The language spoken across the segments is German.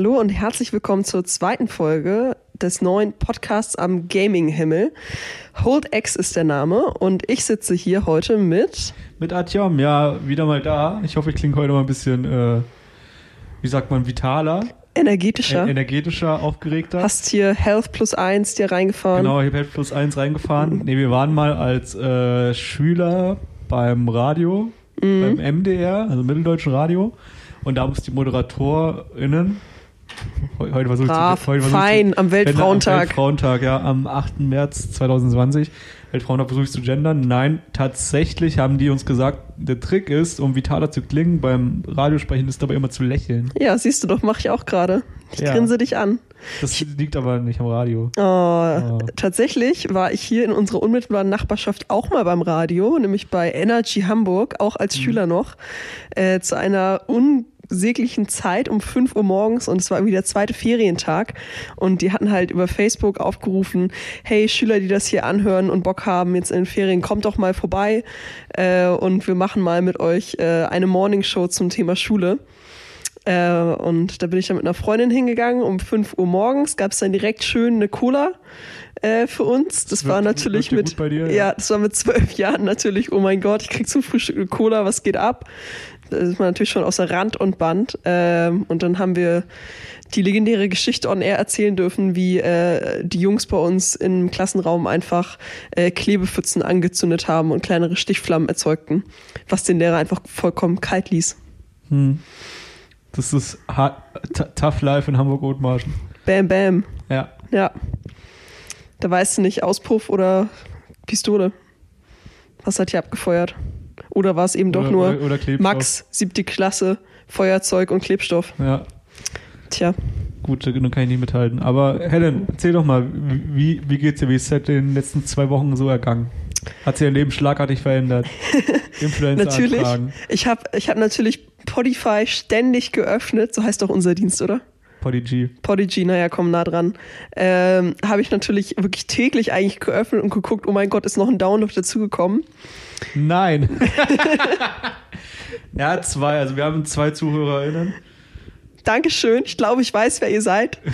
Hallo und herzlich willkommen zur zweiten Folge des neuen Podcasts am Gaming-Himmel. Hold X ist der Name und ich sitze hier heute mit. Mit Atjom, ja, wieder mal da. Ich hoffe, ich klinge heute mal ein bisschen, äh, wie sagt man, vitaler. Energetischer. Äh, energetischer, aufgeregter. Hast hier Health plus eins dir reingefahren. Genau, ich habe Health plus eins reingefahren. Mhm. Nee, wir waren mal als äh, Schüler beim Radio, mhm. beim MDR, also Mitteldeutschen Radio. Und da muss die ModeratorInnen Heute versuche ich Brav, zu, heute fein, am Weltfrauentag. Am Weltfrauentag, ja, am 8. März 2020. Weltfrauentag versuche ich zu gendern. Nein, tatsächlich haben die uns gesagt, der Trick ist, um vitaler zu klingen, beim Radiosprechen ist dabei immer zu lächeln. Ja, siehst du doch, mache ich auch gerade. Ich ja. grinse dich an. Das liegt aber nicht am Radio. Oh, oh. Tatsächlich war ich hier in unserer unmittelbaren Nachbarschaft auch mal beim Radio, nämlich bei Energy Hamburg, auch als mhm. Schüler noch, äh, zu einer un säglichen Zeit um 5 Uhr morgens und es war irgendwie der zweite Ferientag und die hatten halt über Facebook aufgerufen, hey Schüler, die das hier anhören und Bock haben jetzt in den Ferien, kommt doch mal vorbei äh, und wir machen mal mit euch äh, eine Morningshow zum Thema Schule. Äh, und da bin ich dann mit einer Freundin hingegangen. Um 5 Uhr morgens gab es dann direkt schön eine Cola äh, für uns. Das, das war natürlich mit, dir, ja. ja, das war mit zwölf Jahren natürlich, oh mein Gott, ich krieg zum Frühstück eine Cola, was geht ab? Da ist man natürlich schon außer Rand und Band. Ähm, und dann haben wir die legendäre Geschichte on air erzählen dürfen, wie äh, die Jungs bei uns im Klassenraum einfach äh, Klebepfützen angezündet haben und kleinere Stichflammen erzeugten, was den Lehrer einfach vollkommen kalt ließ. Hm. Das ist hard, tough life in Hamburg-Othmarschen. Bam, bam. Ja. Ja. Da weißt du nicht, Auspuff oder Pistole. Was hat hier abgefeuert? Oder war es eben doch nur oder, oder Max, siebte Klasse, Feuerzeug und Klebstoff? Ja. Tja. Gut, dann kann ich nicht mithalten. Aber Helen, erzähl doch mal, wie, wie geht's dir? Wie ist es in den letzten zwei Wochen so ergangen? Hat sich dein Leben schlagartig verändert? Influencer Natürlich. Anfragen. Ich habe ich hab natürlich Podify ständig geöffnet. So heißt doch unser Dienst, oder? Podigy. Podigy, naja, komm nah dran. Ähm, habe ich natürlich wirklich täglich eigentlich geöffnet und geguckt, oh mein Gott, ist noch ein Download dazugekommen. Nein. ja, zwei. Also wir haben zwei ZuhörerInnen. Dankeschön. Ich glaube, ich weiß, wer ihr seid.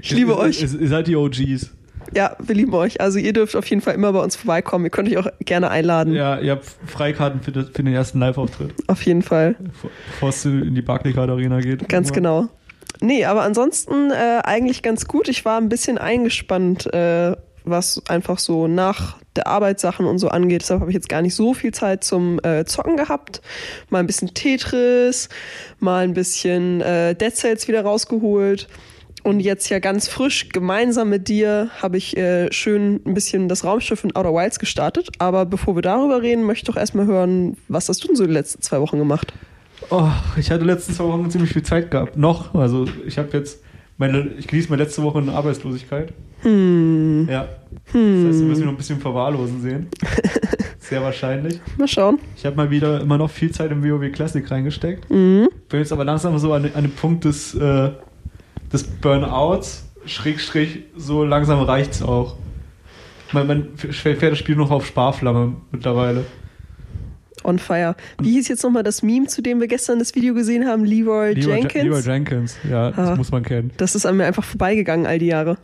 Ich liebe ihr, euch. Ihr seid die OGs. Ja, wir lieben euch. Also ihr dürft auf jeden Fall immer bei uns vorbeikommen. Ihr könnt euch auch gerne einladen. Ja, ihr habt Freikarten für, das, für den ersten Live-Auftritt. Auf jeden Fall. Bevor es in die Barclaycard Arena geht. Ganz genau. Nee, aber ansonsten äh, eigentlich ganz gut. Ich war ein bisschen eingespannt, äh, was einfach so nach der Arbeitssachen und so angeht. Deshalb habe ich jetzt gar nicht so viel Zeit zum äh, Zocken gehabt. Mal ein bisschen Tetris, mal ein bisschen äh, Dead Cells wieder rausgeholt. Und jetzt ja ganz frisch gemeinsam mit dir habe ich äh, schön ein bisschen das Raumschiff in Outer Wilds gestartet. Aber bevor wir darüber reden, möchte ich doch erstmal hören, was hast du denn so die letzten zwei Wochen gemacht? Oh, ich hatte letzten zwei Wochen ziemlich viel Zeit gehabt. Noch. Also ich habe jetzt meine, ich genieße meine letzte Woche in Arbeitslosigkeit. Hm. Ja. Hm. Das heißt, wir müssen noch ein bisschen verwahrlosen sehen. Sehr wahrscheinlich. Mal schauen. Ich habe mal wieder immer noch viel Zeit im WoW Classic reingesteckt. Mhm. Bin jetzt aber langsam so an, an dem Punkt des, äh, des Burnouts. Schrägstrich, so langsam reicht's auch. Man, man fährt das Spiel noch auf Sparflamme mittlerweile on fire. Wie hieß jetzt nochmal das Meme, zu dem wir gestern das Video gesehen haben? Leroy, Leroy Jenkins? Leroy Jenkins, ja, das ah, muss man kennen. Das ist an mir einfach vorbeigegangen all die Jahre.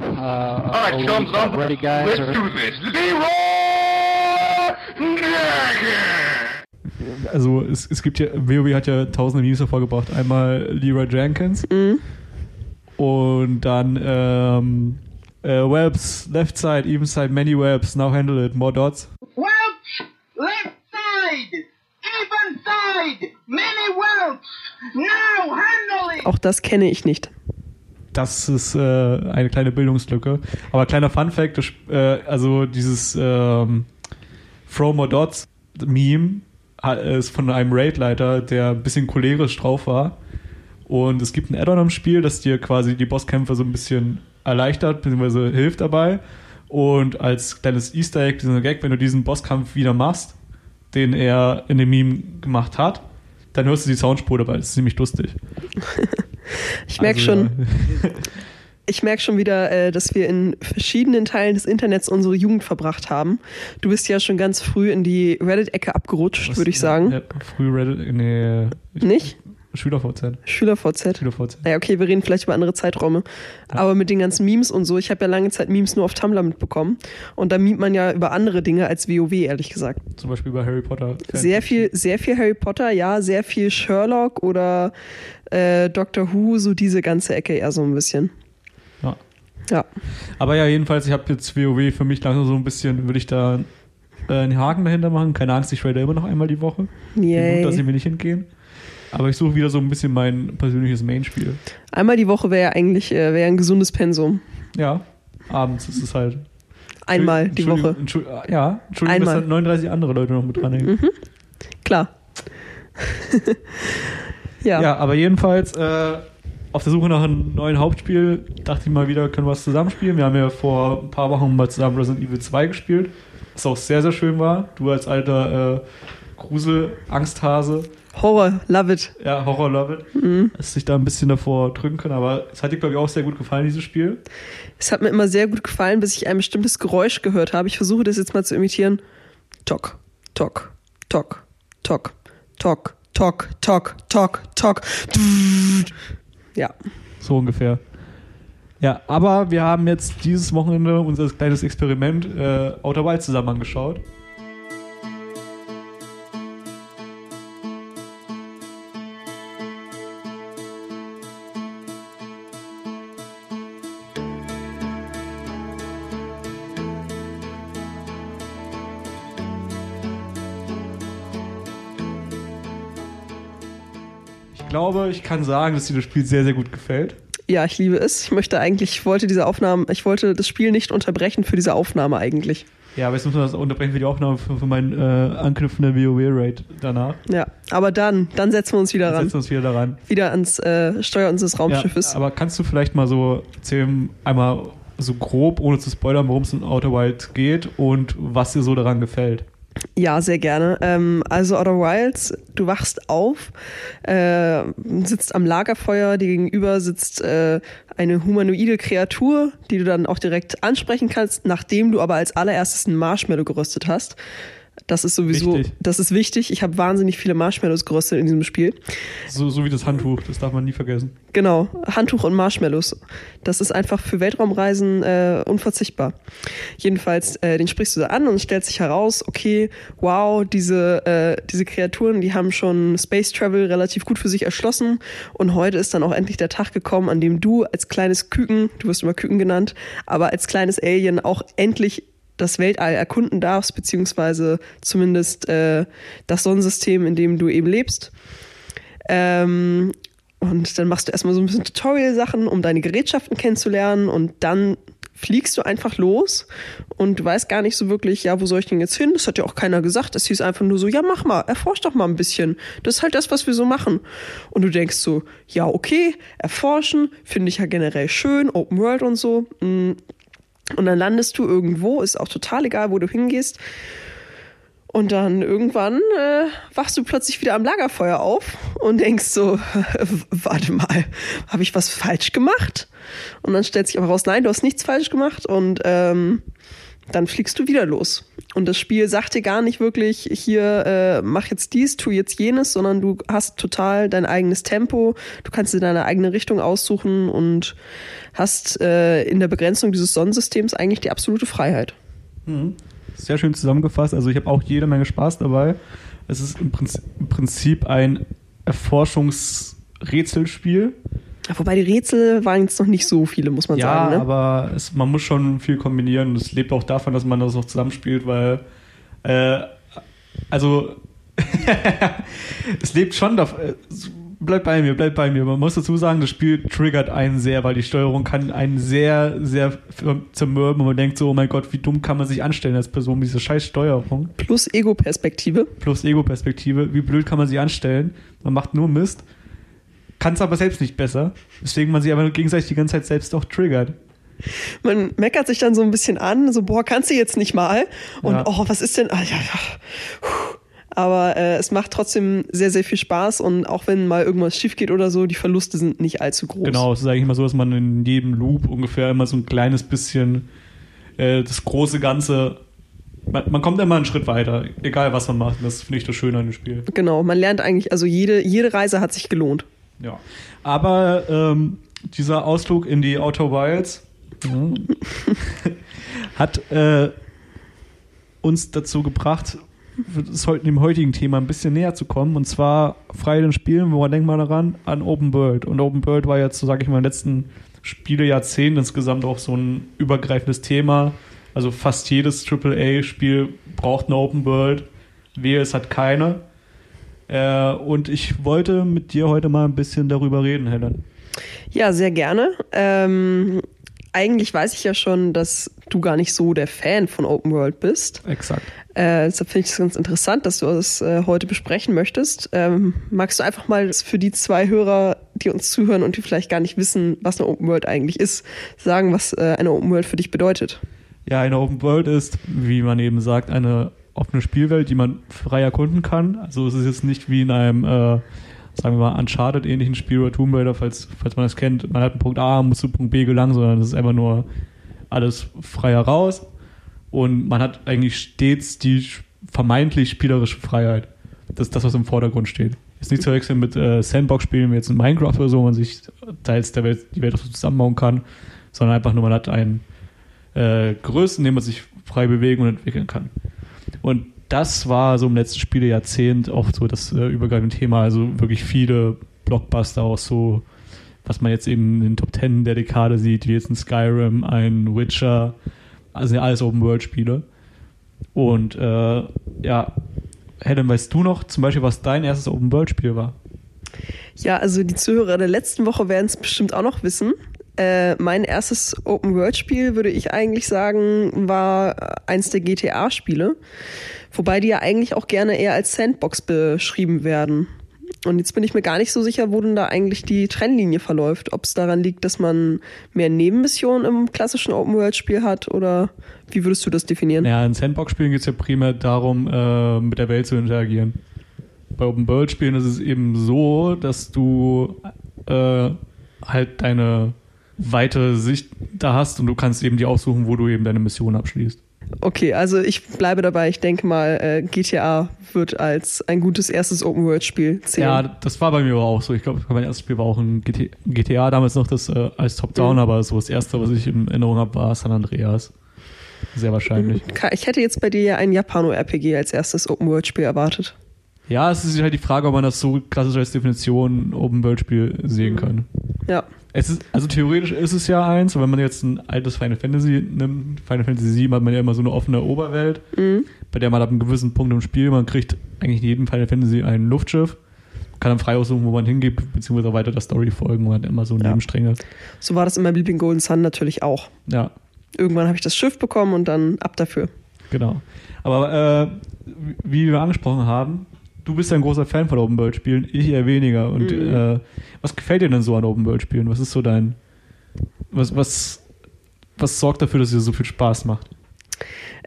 Uh, Alright, thumbs up. Ready, guys? Let's do this. Leroy Also es, es gibt ja, WoW hat ja tausende Memes hervorgebracht. Einmal Leroy Jenkins mhm. Und dann ähm, äh, Webs, Left Side, Even Side, Many Webs, Now Handle It, More Dots. Webs, Left Auch das kenne ich nicht. Das ist äh, eine kleine Bildungslücke. Aber kleiner Fun Fact, äh, also dieses ähm, Throw More Dots Meme ist von einem Raidleiter, der ein bisschen cholerisch drauf war. Und es gibt ein Add-on am Spiel, das dir quasi die Bosskämpfe so ein bisschen erleichtert, bzw. hilft dabei. Und als kleines Easter Egg, dieser Gag, wenn du diesen Bosskampf wieder machst, den er in dem Meme gemacht hat, dann hörst du die Soundspur dabei. Das ist ziemlich lustig. ich merke also, schon. Ich merke schon wieder, äh, dass wir in verschiedenen Teilen des Internets unsere Jugend verbracht haben. Du bist ja schon ganz früh in die Reddit-Ecke abgerutscht, würde ich sagen. Ja, früh Reddit, nee. Nicht? Schüler-VZ. Schüler-VZ. Schüler-VZ. Naja, okay, wir reden vielleicht über andere Zeiträume. Ja. Aber mit den ganzen Memes und so, ich habe ja lange Zeit Memes nur auf Tumblr mitbekommen. Und da memt man ja über andere Dinge als WoW, ehrlich gesagt. Zum Beispiel bei Harry Potter. Sehr viel, sehr viel Harry Potter, ja, sehr viel Sherlock oder äh, Doctor Who, so diese ganze Ecke eher so ein bisschen. Ja. Ja. Aber ja, jedenfalls, ich habe jetzt WoW für mich langsam so ein bisschen, würde ich da äh, einen Haken dahinter machen. Keine Angst, ich rate immer noch einmal die Woche. Yay. Gut, dass sie mir nicht entgehen. Aber ich suche wieder so ein bisschen mein persönliches Main-Spiel. Einmal die Woche wäre ja eigentlich äh, wär ein gesundes Pensum. Ja, abends ist es halt. Einmal die Woche. Entschuldigung, ja, Entschuldigung, Einmal. dass da 39 andere Leute noch mit dranhängen. Mhm. Klar. ja. Ja. aber jedenfalls äh, auf der Suche nach einem neuen Hauptspiel dachte ich mal wieder, können wir was zusammenspielen. Wir haben ja vor ein paar Wochen mal zusammen Resident Evil 2 gespielt, was auch sehr, sehr schön war. Du als alter äh, Grusel-Angsthase, Horror, love it. ja, Horror Love It, Mhm. hast dich da ein bisschen davor drücken können, aber es hat dir, glaube ich, auch sehr gut gefallen, dieses Spiel. Es hat mir immer sehr gut gefallen, bis ich ein bestimmtes Geräusch gehört habe. Ich versuche das jetzt mal zu imitieren. Tok, tok, tok, tok, tok, tok, tok, tok, tok. Ja. So ungefähr. Ja, aber wir haben jetzt dieses Wochenende unser kleines Experiment äh, Outer Wilds zusammen angeschaut. Ich kann sagen, dass dir das Spiel sehr, sehr gut gefällt. Ja, ich liebe es. Ich möchte eigentlich, ich wollte diese Aufnahme, ich wollte das Spiel nicht unterbrechen für diese Aufnahme eigentlich. Ja, aber jetzt müssen wir das unterbrechen für die Aufnahme für, für meinen äh, anknüpfenden WoW-Raid danach. Ja. Aber dann, dann setzen wir uns wieder Dann ran. setzen wir uns wieder daran. Wieder ans äh, Steuer unseres Raumschiffes. Ja, aber kannst du vielleicht mal so erzählen, einmal so grob, ohne zu spoilern, worum es in Outer Wilds geht und was dir so daran gefällt? Ja, sehr gerne. Ähm, also Outer Wilds, du wachst auf, äh, sitzt am Lagerfeuer, dir gegenüber sitzt äh, eine humanoide Kreatur, die du dann auch direkt ansprechen kannst, nachdem du aber als allererstes einen Marshmallow geröstet hast. Das ist sowieso, Wichtig. das ist wichtig. Ich habe wahnsinnig viele Marshmallows geröstet in diesem Spiel. So, so wie das Handtuch, das darf man nie vergessen. Genau, Handtuch und Marshmallows. Das ist einfach für Weltraumreisen äh, unverzichtbar. Jedenfalls, äh, den sprichst du da an und stellt sich heraus, okay, wow, diese, äh, diese Kreaturen, die haben schon Space Travel relativ gut für sich erschlossen und heute ist dann auch endlich der Tag gekommen, an dem du als kleines Küken, du wirst immer Küken genannt, aber als kleines Alien auch endlich das Weltall erkunden darfst, beziehungsweise zumindest äh, das Sonnensystem, in dem du eben lebst. Ähm, und dann machst du erstmal so ein bisschen Tutorial-Sachen, um deine Gerätschaften kennenzulernen und dann fliegst du einfach los und du weißt gar nicht so wirklich, ja, wo soll ich denn jetzt hin? Das hat ja auch keiner gesagt. Es hieß einfach nur so, ja, mach mal, erforsch doch mal ein bisschen. Das ist halt das, was wir so machen. Und du denkst so, ja, okay, erforschen, finde ich ja generell schön, Open World und so. Und dann landest du irgendwo, ist auch total egal, wo du hingehst. Und dann irgendwann äh, wachst du plötzlich wieder am Lagerfeuer auf und denkst so, warte mal, habe ich was falsch gemacht? Und dann stellt sich aber raus, nein, du hast nichts falsch gemacht und ähm, dann fliegst du wieder los. Und das Spiel sagt dir gar nicht wirklich, hier äh, mach jetzt dies, tu jetzt jenes, sondern du hast total dein eigenes Tempo, du kannst dir deine eigene Richtung aussuchen und hast äh, in der Begrenzung dieses Sonnensystems eigentlich die absolute Freiheit. Sehr schön zusammengefasst. Also ich habe auch jede Menge Spaß dabei. Es ist im Prinzip ein Erforschungsrätselspiel. Wobei die Rätsel waren jetzt noch nicht so viele, muss man ja, sagen. Ne? aber es, man muss schon viel kombinieren. Es lebt auch davon, dass man das auch zusammenspielt, weil äh, also es lebt schon davon. äh, Bleib bei mir, bleib bei mir. Man muss dazu sagen, das Spiel triggert einen sehr, weil die Steuerung kann einen sehr, sehr zermürben und man denkt so, oh mein Gott, wie dumm kann man sich anstellen als Person mit dieser scheiß Steuerung. Plus Ego-Perspektive. Plus Ego-Perspektive. Wie blöd kann man sich anstellen? Man macht nur Mist, kann es aber selbst nicht besser, weswegen man sich aber gegenseitig die ganze Zeit selbst auch triggert. Man meckert sich dann so ein bisschen an, so, boah, kannst du jetzt nicht mal? Und Ja. oh, was ist denn? Ah, ja, ja. Aber äh, es macht trotzdem sehr, sehr viel Spaß und auch wenn mal irgendwas schief geht oder so, die Verluste sind nicht allzu groß. Genau, es ist eigentlich immer so, dass man in jedem Loop ungefähr immer so ein kleines bisschen äh, das große Ganze man, man, kommt immer einen Schritt weiter, egal was man macht. Das finde ich das Schöne an dem Spiel. Genau, man lernt eigentlich, also jede, jede Reise hat sich gelohnt. Ja. Aber ähm, dieser Ausflug in die Outer Wilds hat äh, uns dazu gebracht, dem heutigen Thema ein bisschen näher zu kommen. Und zwar frei den Spielen, wo man denkt mal daran, an Open World. Und Open World war jetzt, so sage ich mal, in den letzten Spielejahrzehnt insgesamt auch so ein übergreifendes Thema. Also fast jedes AAA-Spiel braucht eine Open World. Wehe, es hat keine. Äh, und ich wollte mit dir heute mal ein bisschen darüber reden, Helen. Ja, sehr gerne. Ähm, eigentlich weiß ich ja schon, dass du gar nicht so der Fan von Open World bist. Exakt. Äh, deshalb finde ich es ganz interessant, dass du das äh, heute besprechen möchtest. Ähm, magst du einfach mal für die zwei Hörer, die uns zuhören und die vielleicht gar nicht wissen, was eine Open World eigentlich ist, sagen, was äh, eine Open World für dich bedeutet? Ja, eine Open World ist, wie man eben sagt, eine offene Spielwelt, die man frei erkunden kann. Also es ist jetzt nicht wie in einem, äh, sagen wir mal, Uncharted-ähnlichen Spiel oder Tomb Raider, falls, falls man das kennt. Man hat einen Punkt A, muss zu Punkt B gelangen, sondern es ist einfach nur alles frei heraus. Und man hat eigentlich stets die vermeintlich spielerische Freiheit. Das ist das, was im Vordergrund steht. Ist nicht zu wechseln mit äh, Sandbox-Spielen wie jetzt in Minecraft oder so, wo man sich teils der Welt, die Welt auch so zusammenbauen kann, sondern einfach nur, man hat einen äh, Größen, in dem man sich frei bewegen und entwickeln kann. Und das war so im letzten Spielejahrzehnt auch so das äh, übergreifende Thema. Also wirklich viele Blockbuster auch so, was man jetzt eben in den Top Ten der Dekade sieht, wie jetzt ein Skyrim, ein Witcher, also alles Open-World-Spiele. Und äh, ja, Helen, weißt du noch zum Beispiel, was dein erstes Open-World-Spiel war? Ja, also die Zuhörer der letzten Woche werden es bestimmt auch noch wissen. Äh, mein erstes Open-World-Spiel, würde ich eigentlich sagen, war eins der GTA-Spiele. Wobei die ja eigentlich auch gerne eher als Sandbox beschrieben werden. Und jetzt bin ich mir gar nicht so sicher, wo denn da eigentlich die Trennlinie verläuft. Ob es daran liegt, dass man mehr Nebenmissionen im klassischen Open-World-Spiel hat oder wie würdest du das definieren? Ja, in Sandbox-Spielen geht es ja primär darum, äh, mit der Welt zu interagieren. Bei Open-World-Spielen ist es eben so, dass du äh, halt deine weite Sicht da hast und du kannst eben die aussuchen, wo du eben deine Mission abschließt. Okay, also ich bleibe dabei. Ich denke mal, äh, GTA wird als ein gutes erstes Open-World-Spiel zählen. Ja, das war bei mir aber auch so. Ich glaube, mein erstes Spiel war auch ein GT GTA, damals noch das äh, als Top-Down, mhm. aber so das erste, was ich in Erinnerung habe, war San Andreas. Sehr wahrscheinlich. Ich hätte jetzt bei dir ja ein Japano-RPG als erstes Open-World-Spiel erwartet. Ja, es ist halt die Frage, ob man das so klassisch als Definition Open-World-Spiel sehen mhm. kann. Ja. Es ist, also theoretisch ist es ja eins, wenn man jetzt ein altes Final Fantasy nimmt, Final Fantasy 7 hat man ja immer so eine offene Oberwelt, mhm. bei der man ab einem gewissen Punkt im Spiel, man kriegt eigentlich in jedem Final Fantasy ein Luftschiff, kann dann frei aussuchen, wo man hingeht, beziehungsweise weiter der Story folgen, man hat immer so ja. Nebenstränge. So war das in meinem Liebling Golden Sun natürlich auch. Ja. Irgendwann habe ich das Schiff bekommen und dann ab dafür. Genau. Aber äh, wie wir angesprochen haben, du bist ja ein großer Fan von Open World Spielen, ich eher weniger. Und mhm. äh, was gefällt dir denn so an Open World Spielen? Was ist so dein, was, was, was sorgt dafür, dass es dir so viel Spaß macht?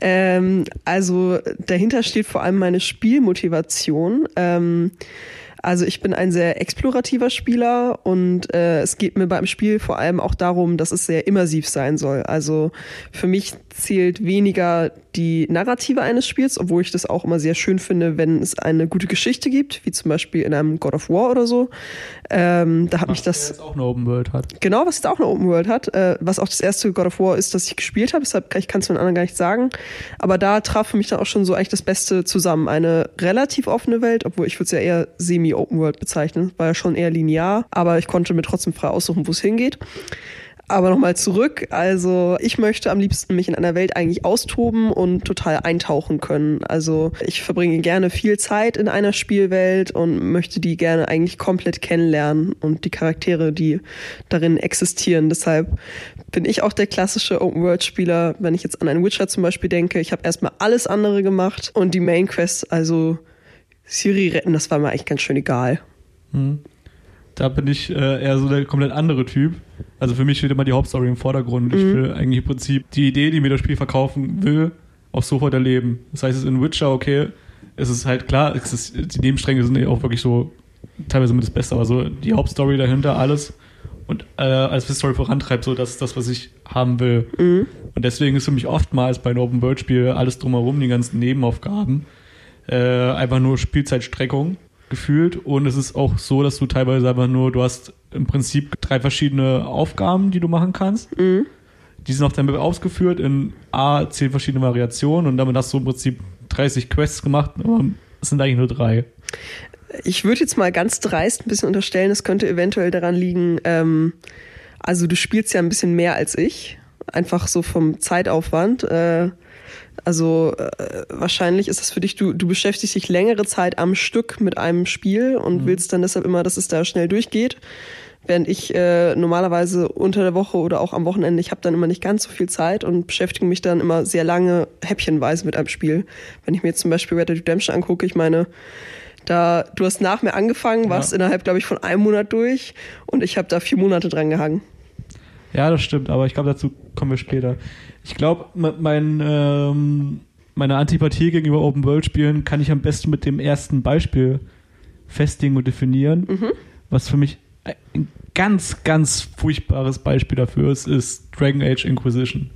Ähm, also dahinter steht vor allem meine Spielmotivation. Ähm, also ich bin ein sehr explorativer Spieler und äh, es geht mir beim Spiel vor allem auch darum, dass es sehr immersiv sein soll. Also für mich zählt weniger die Narrative eines Spiels, obwohl ich das auch immer sehr schön finde, wenn es eine gute Geschichte gibt, wie zum Beispiel in einem God of War oder so. Ähm, da hat was mich das jetzt auch eine Open World hat. Genau, was jetzt auch eine Open World hat, äh, was auch das erste God of War ist, das ich gespielt habe. Deshalb kann ich kann es von anderen gar nicht sagen. Aber da traf für mich dann auch schon so eigentlich das Beste zusammen. Eine relativ offene Welt, obwohl ich würde es ja eher semi-Open World bezeichnen, war ja schon eher linear, aber ich konnte mir trotzdem frei aussuchen, wo es hingeht. Aber nochmal zurück. Also ich möchte am liebsten mich in einer Welt eigentlich austoben und total eintauchen können. Also ich verbringe gerne viel Zeit in einer Spielwelt und möchte die gerne eigentlich komplett kennenlernen und die Charaktere, die darin existieren. Deshalb bin ich auch der klassische Open-World-Spieler. Wenn ich jetzt an einen Witcher zum Beispiel denke, ich habe erstmal alles andere gemacht und die Main Quest, also Siri retten, das war mir eigentlich ganz schön egal. Hm. Da bin ich äh, eher so der komplett andere Typ. Also für mich steht immer die Hauptstory im Vordergrund. Mhm. Ich will eigentlich im Prinzip die Idee, die mir das Spiel verkaufen will, auch sofort erleben. Das heißt, es ist in Witcher, okay, es ist halt klar, ist, die Nebenstränge sind ja auch wirklich so teilweise mit das Beste, aber so die Hauptstory dahinter, alles, und äh, als die Story vorantreibt, so das ist das, was ich haben will. Mhm. Und deswegen ist für mich oftmals bei einem Open-World-Spiel alles drumherum, die ganzen Nebenaufgaben, äh, einfach nur Spielzeitstreckung gefühlt. Und es ist auch so, dass du teilweise einfach nur, du hast im Prinzip drei verschiedene Aufgaben, die du machen kannst. Mhm. Die sind auf deinem Map ausgeführt in A, zehn verschiedene Variationen und damit hast du im Prinzip 30 Quests gemacht, aber es sind eigentlich nur drei. Ich würde jetzt mal ganz dreist ein bisschen unterstellen, es könnte eventuell daran liegen, ähm, also du spielst ja ein bisschen mehr als ich, einfach so vom Zeitaufwand. Äh, also äh, wahrscheinlich ist das für dich, du, du beschäftigst dich längere Zeit am Stück mit einem Spiel und mhm. willst dann deshalb immer, dass es da schnell durchgeht. Während ich äh, normalerweise unter der Woche oder auch am Wochenende, ich habe dann immer nicht ganz so viel Zeit und beschäftige mich dann immer sehr lange häppchenweise mit einem Spiel. Wenn ich mir jetzt zum Beispiel Red Dead Redemption angucke, ich meine, da, du hast nach mir angefangen, warst ja. innerhalb, glaube ich, von einem Monat durch und ich habe da vier Monate dran gehangen. Ja, das stimmt, aber ich glaube, dazu kommen wir später. Ich glaube, mein, ähm, meine Antipathie gegenüber Open-World-Spielen kann ich am besten mit dem ersten Beispiel festlegen und definieren. Mhm. Was für mich ein ganz, ganz furchtbares Beispiel dafür ist, ist Dragon Age Inquisition.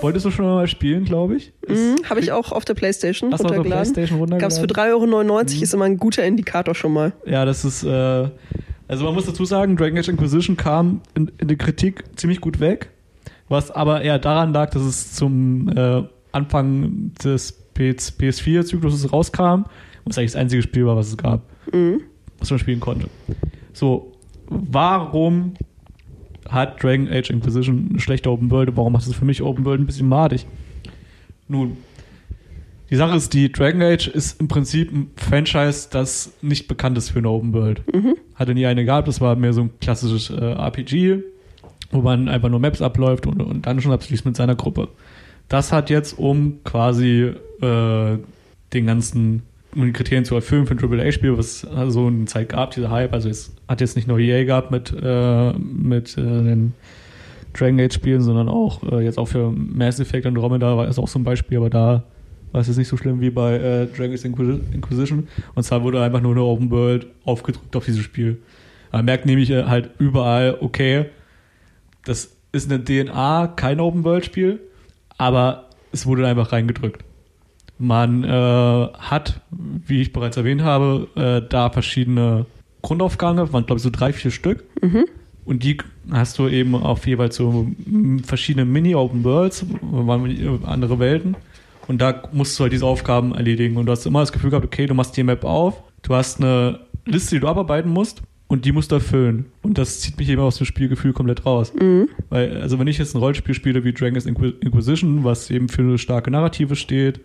Wolltest du schon mal spielen, glaube ich? Mhm, Habe ich auch auf der Playstation Hast runtergeladen. Auf der Playstation runtergeladen? Gab es für 3,99 Euro, mhm. ist immer ein guter Indikator schon mal. Ja, das ist, äh, also man muss dazu sagen, Dragon Age Inquisition kam in, in der Kritik ziemlich gut weg, was aber eher daran lag, dass es zum äh, Anfang des PS4-Zykluses rauskam es eigentlich das einzige Spiel war, was es gab, mhm. was man spielen konnte. So, warum hat Dragon Age Inquisition eine schlechte Open World? Warum macht es für mich Open World ein bisschen madig? Nun, die Sache ist, die Dragon Age ist im Prinzip ein Franchise, das nicht bekannt ist für eine Open World. Mhm. Hatte nie eine gehabt, das war mehr so ein klassisches äh, RPG, wo man einfach nur Maps abläuft und, und dann schon abschließt mit seiner Gruppe. Das hat jetzt, um quasi äh, den ganzen um die Kriterien zu erfüllen für ein AAA-Spiel, was so also eine Zeit gab, dieser Hype. Also es hat jetzt nicht nur EA gehabt mit, äh, mit äh, den Dragon Age-Spielen, sondern auch äh, jetzt auch für Mass Effect Andromeda war es auch so ein Beispiel, aber da war es jetzt nicht so schlimm wie bei äh, Dragon Age Inquisition. Und zwar wurde einfach nur eine Open World aufgedrückt auf dieses Spiel. Man merkt nämlich äh, halt überall, okay, das ist eine DNA, kein Open World-Spiel, aber es wurde einfach reingedrückt. Man äh, hat, wie ich bereits erwähnt habe, äh, da verschiedene Grundaufgaben, waren glaube ich so drei, vier Stück. Mhm. Und die hast du eben auf jeweils so verschiedene Mini-Open Worlds, andere Welten. Und da musst du halt diese Aufgaben erledigen. Und du hast immer das Gefühl gehabt, okay, du machst die Map auf, du hast eine Liste, die du abarbeiten musst und die musst du erfüllen. Und das zieht mich eben aus dem Spielgefühl komplett raus. Mhm. Weil, also wenn ich jetzt ein Rollenspiel spiele wie Dragon's Inquisition, was eben für eine starke Narrative steht,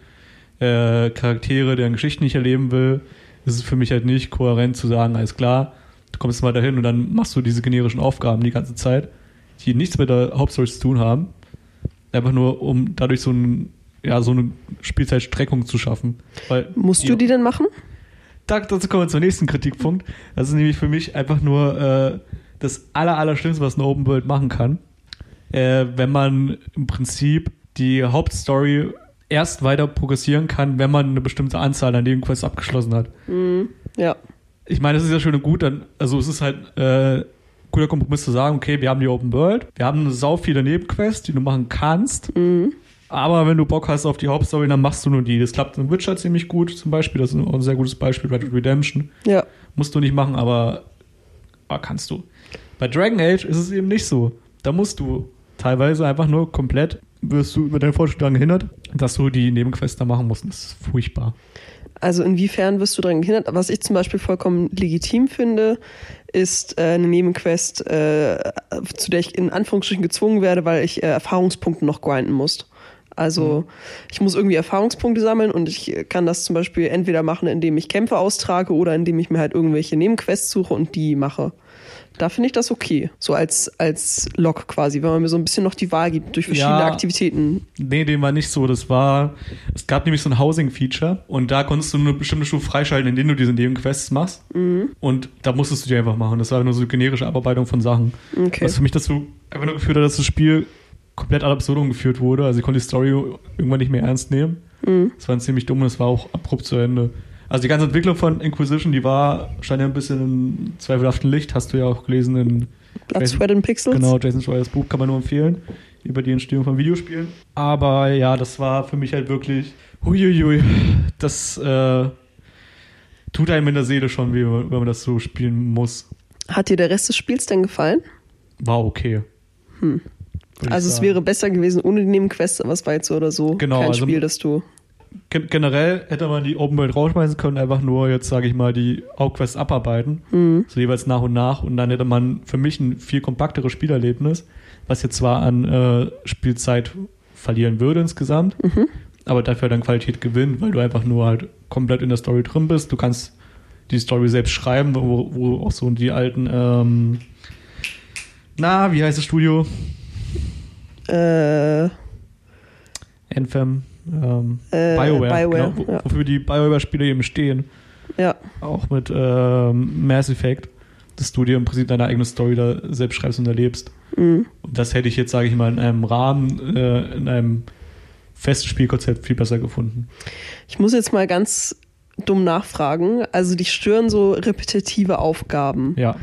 äh, Charaktere, deren Geschichten ich erleben will, ist es für mich halt nicht kohärent zu sagen, alles klar, du kommst mal dahin und dann machst du diese generischen Aufgaben die ganze Zeit, die nichts mit der Hauptstory zu tun haben. Einfach nur, um dadurch so, ein, ja, so eine Spielzeitstreckung zu schaffen. Weil Musst du die denn machen? Da, dazu kommen wir zum nächsten Kritikpunkt. Das ist nämlich für mich einfach nur äh, das aller, Allerschlimmste, was eine Open World machen kann. Äh, wenn man im Prinzip die Hauptstory erst weiter progressieren kann, wenn man eine bestimmte Anzahl an Nebenquests abgeschlossen hat. Mhm. Ja. Ich meine, das ist ja schön und gut, dann, also es ist halt äh, guter Kompromiss zu sagen, okay, wir haben die Open World, wir haben sau viele Nebenquests, die du machen kannst. Mhm. Aber wenn du Bock hast auf die Hauptstory, dann machst du nur die. Das klappt in Witcher ziemlich gut, zum Beispiel. Das ist ein sehr gutes Beispiel, Red Dead Redemption. Ja. Musst du nicht machen, aber, aber kannst du. Bei Dragon Age ist es eben nicht so. Da musst du teilweise einfach nur komplett wirst du über deine Fortschritte daran gehindert, dass du die Nebenquests da machen musst. Das ist furchtbar. Also inwiefern wirst du daran gehindert? Was ich zum Beispiel vollkommen legitim finde, ist äh, eine Nebenquest, äh, zu der ich in Anführungsstrichen gezwungen werde, weil ich äh, Erfahrungspunkte noch grinden muss. Also mhm. ich muss irgendwie Erfahrungspunkte sammeln und ich kann das zum Beispiel entweder machen, indem ich Kämpfe austrage oder indem ich mir halt irgendwelche Nebenquests suche und die mache. Da finde ich das okay. So als, als Log quasi, wenn man mir so ein bisschen noch die Wahl gibt durch verschiedene Ja. Aktivitäten. Nee, dem war nicht so. Das war, es gab nämlich so ein Housing-Feature und da konntest du eine bestimmte Stufe freischalten, indem du diese Nebenquests machst. Mhm. Und da musstest du die einfach machen. Das war nur so generische Abarbeitung von Sachen. Okay. Was für mich dazu einfach nur geführt hat, dass das Spiel komplett ad absurdum geführt wurde. Also ich konnte die Story irgendwann nicht mehr ernst nehmen. Mhm. Das war ziemlich dumm und es war auch abrupt zu Ende. Also die ganze Entwicklung von Inquisition, die war, stand ja ein bisschen im zweifelhaften Licht, hast du ja auch gelesen in Blood, Jason- Sweat and Pixels. Genau, Jason Schreiers Buch kann man nur empfehlen. Über die Entstehung von Videospielen. Aber ja, das war für mich halt wirklich. Huiuiui. Das äh, tut einem in der Seele schon weh, wenn man das so spielen muss. Hat dir der Rest des Spiels denn gefallen? War okay. Hm. Also es wäre besser gewesen ohne die Nebenquests, aber es war jetzt so oder so Genau, kein also- Spiel, das du. Gen generell hätte man die Open World rausschmeißen können, einfach nur jetzt, sage ich mal, die Hauptquests abarbeiten. Mhm. So jeweils nach und nach. Und dann hätte man für mich ein viel kompakteres Spielerlebnis, was jetzt zwar an äh, Spielzeit verlieren würde insgesamt, Mhm. aber dafür dann Qualität gewinnt, weil du einfach nur halt komplett in der Story drin bist. Du kannst die Story selbst schreiben, wo, wo auch so die alten, ähm, na, wie heißt das Studio? Äh, Anthem, ähm, Äh, BioWare, BioWare, genau, ja. wofür die BioWare-Spiele eben stehen. ja. Auch mit ähm, Mass Effect, dass du dir im Prinzip deine eigene Story da selbst schreibst und erlebst. Mhm. Und das hätte ich jetzt, sage ich mal, in einem Rahmen, äh, in einem festen Spielkonzept viel besser gefunden. Ich muss jetzt mal ganz dumm nachfragen. Also dich stören so repetitive Aufgaben. Ja.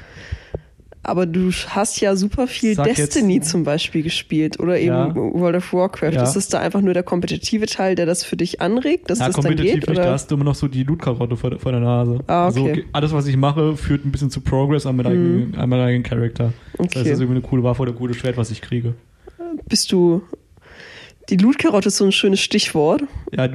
Aber du hast ja super viel Sag jetzt- Destiny zum Beispiel gespielt oder eben Ja. World of Warcraft. Ja. Ist das da einfach nur der kompetitive Teil, der das für dich anregt, dass ja, das dann kompetitiv geht? nicht, Oder? da hast du immer noch so die Loot-Karotte vor, der- vor der Nase. Ah, okay. Also alles, was ich mache, führt ein bisschen zu Progress an meinem eigenen, an meinem eigenen Charakter. Das heißt, das ist okay. irgendwie eine coole Waffe oder ein cooles Schwert, was ich kriege. Bist du. Die Loot-Karotte ist so ein schönes Stichwort. Ja,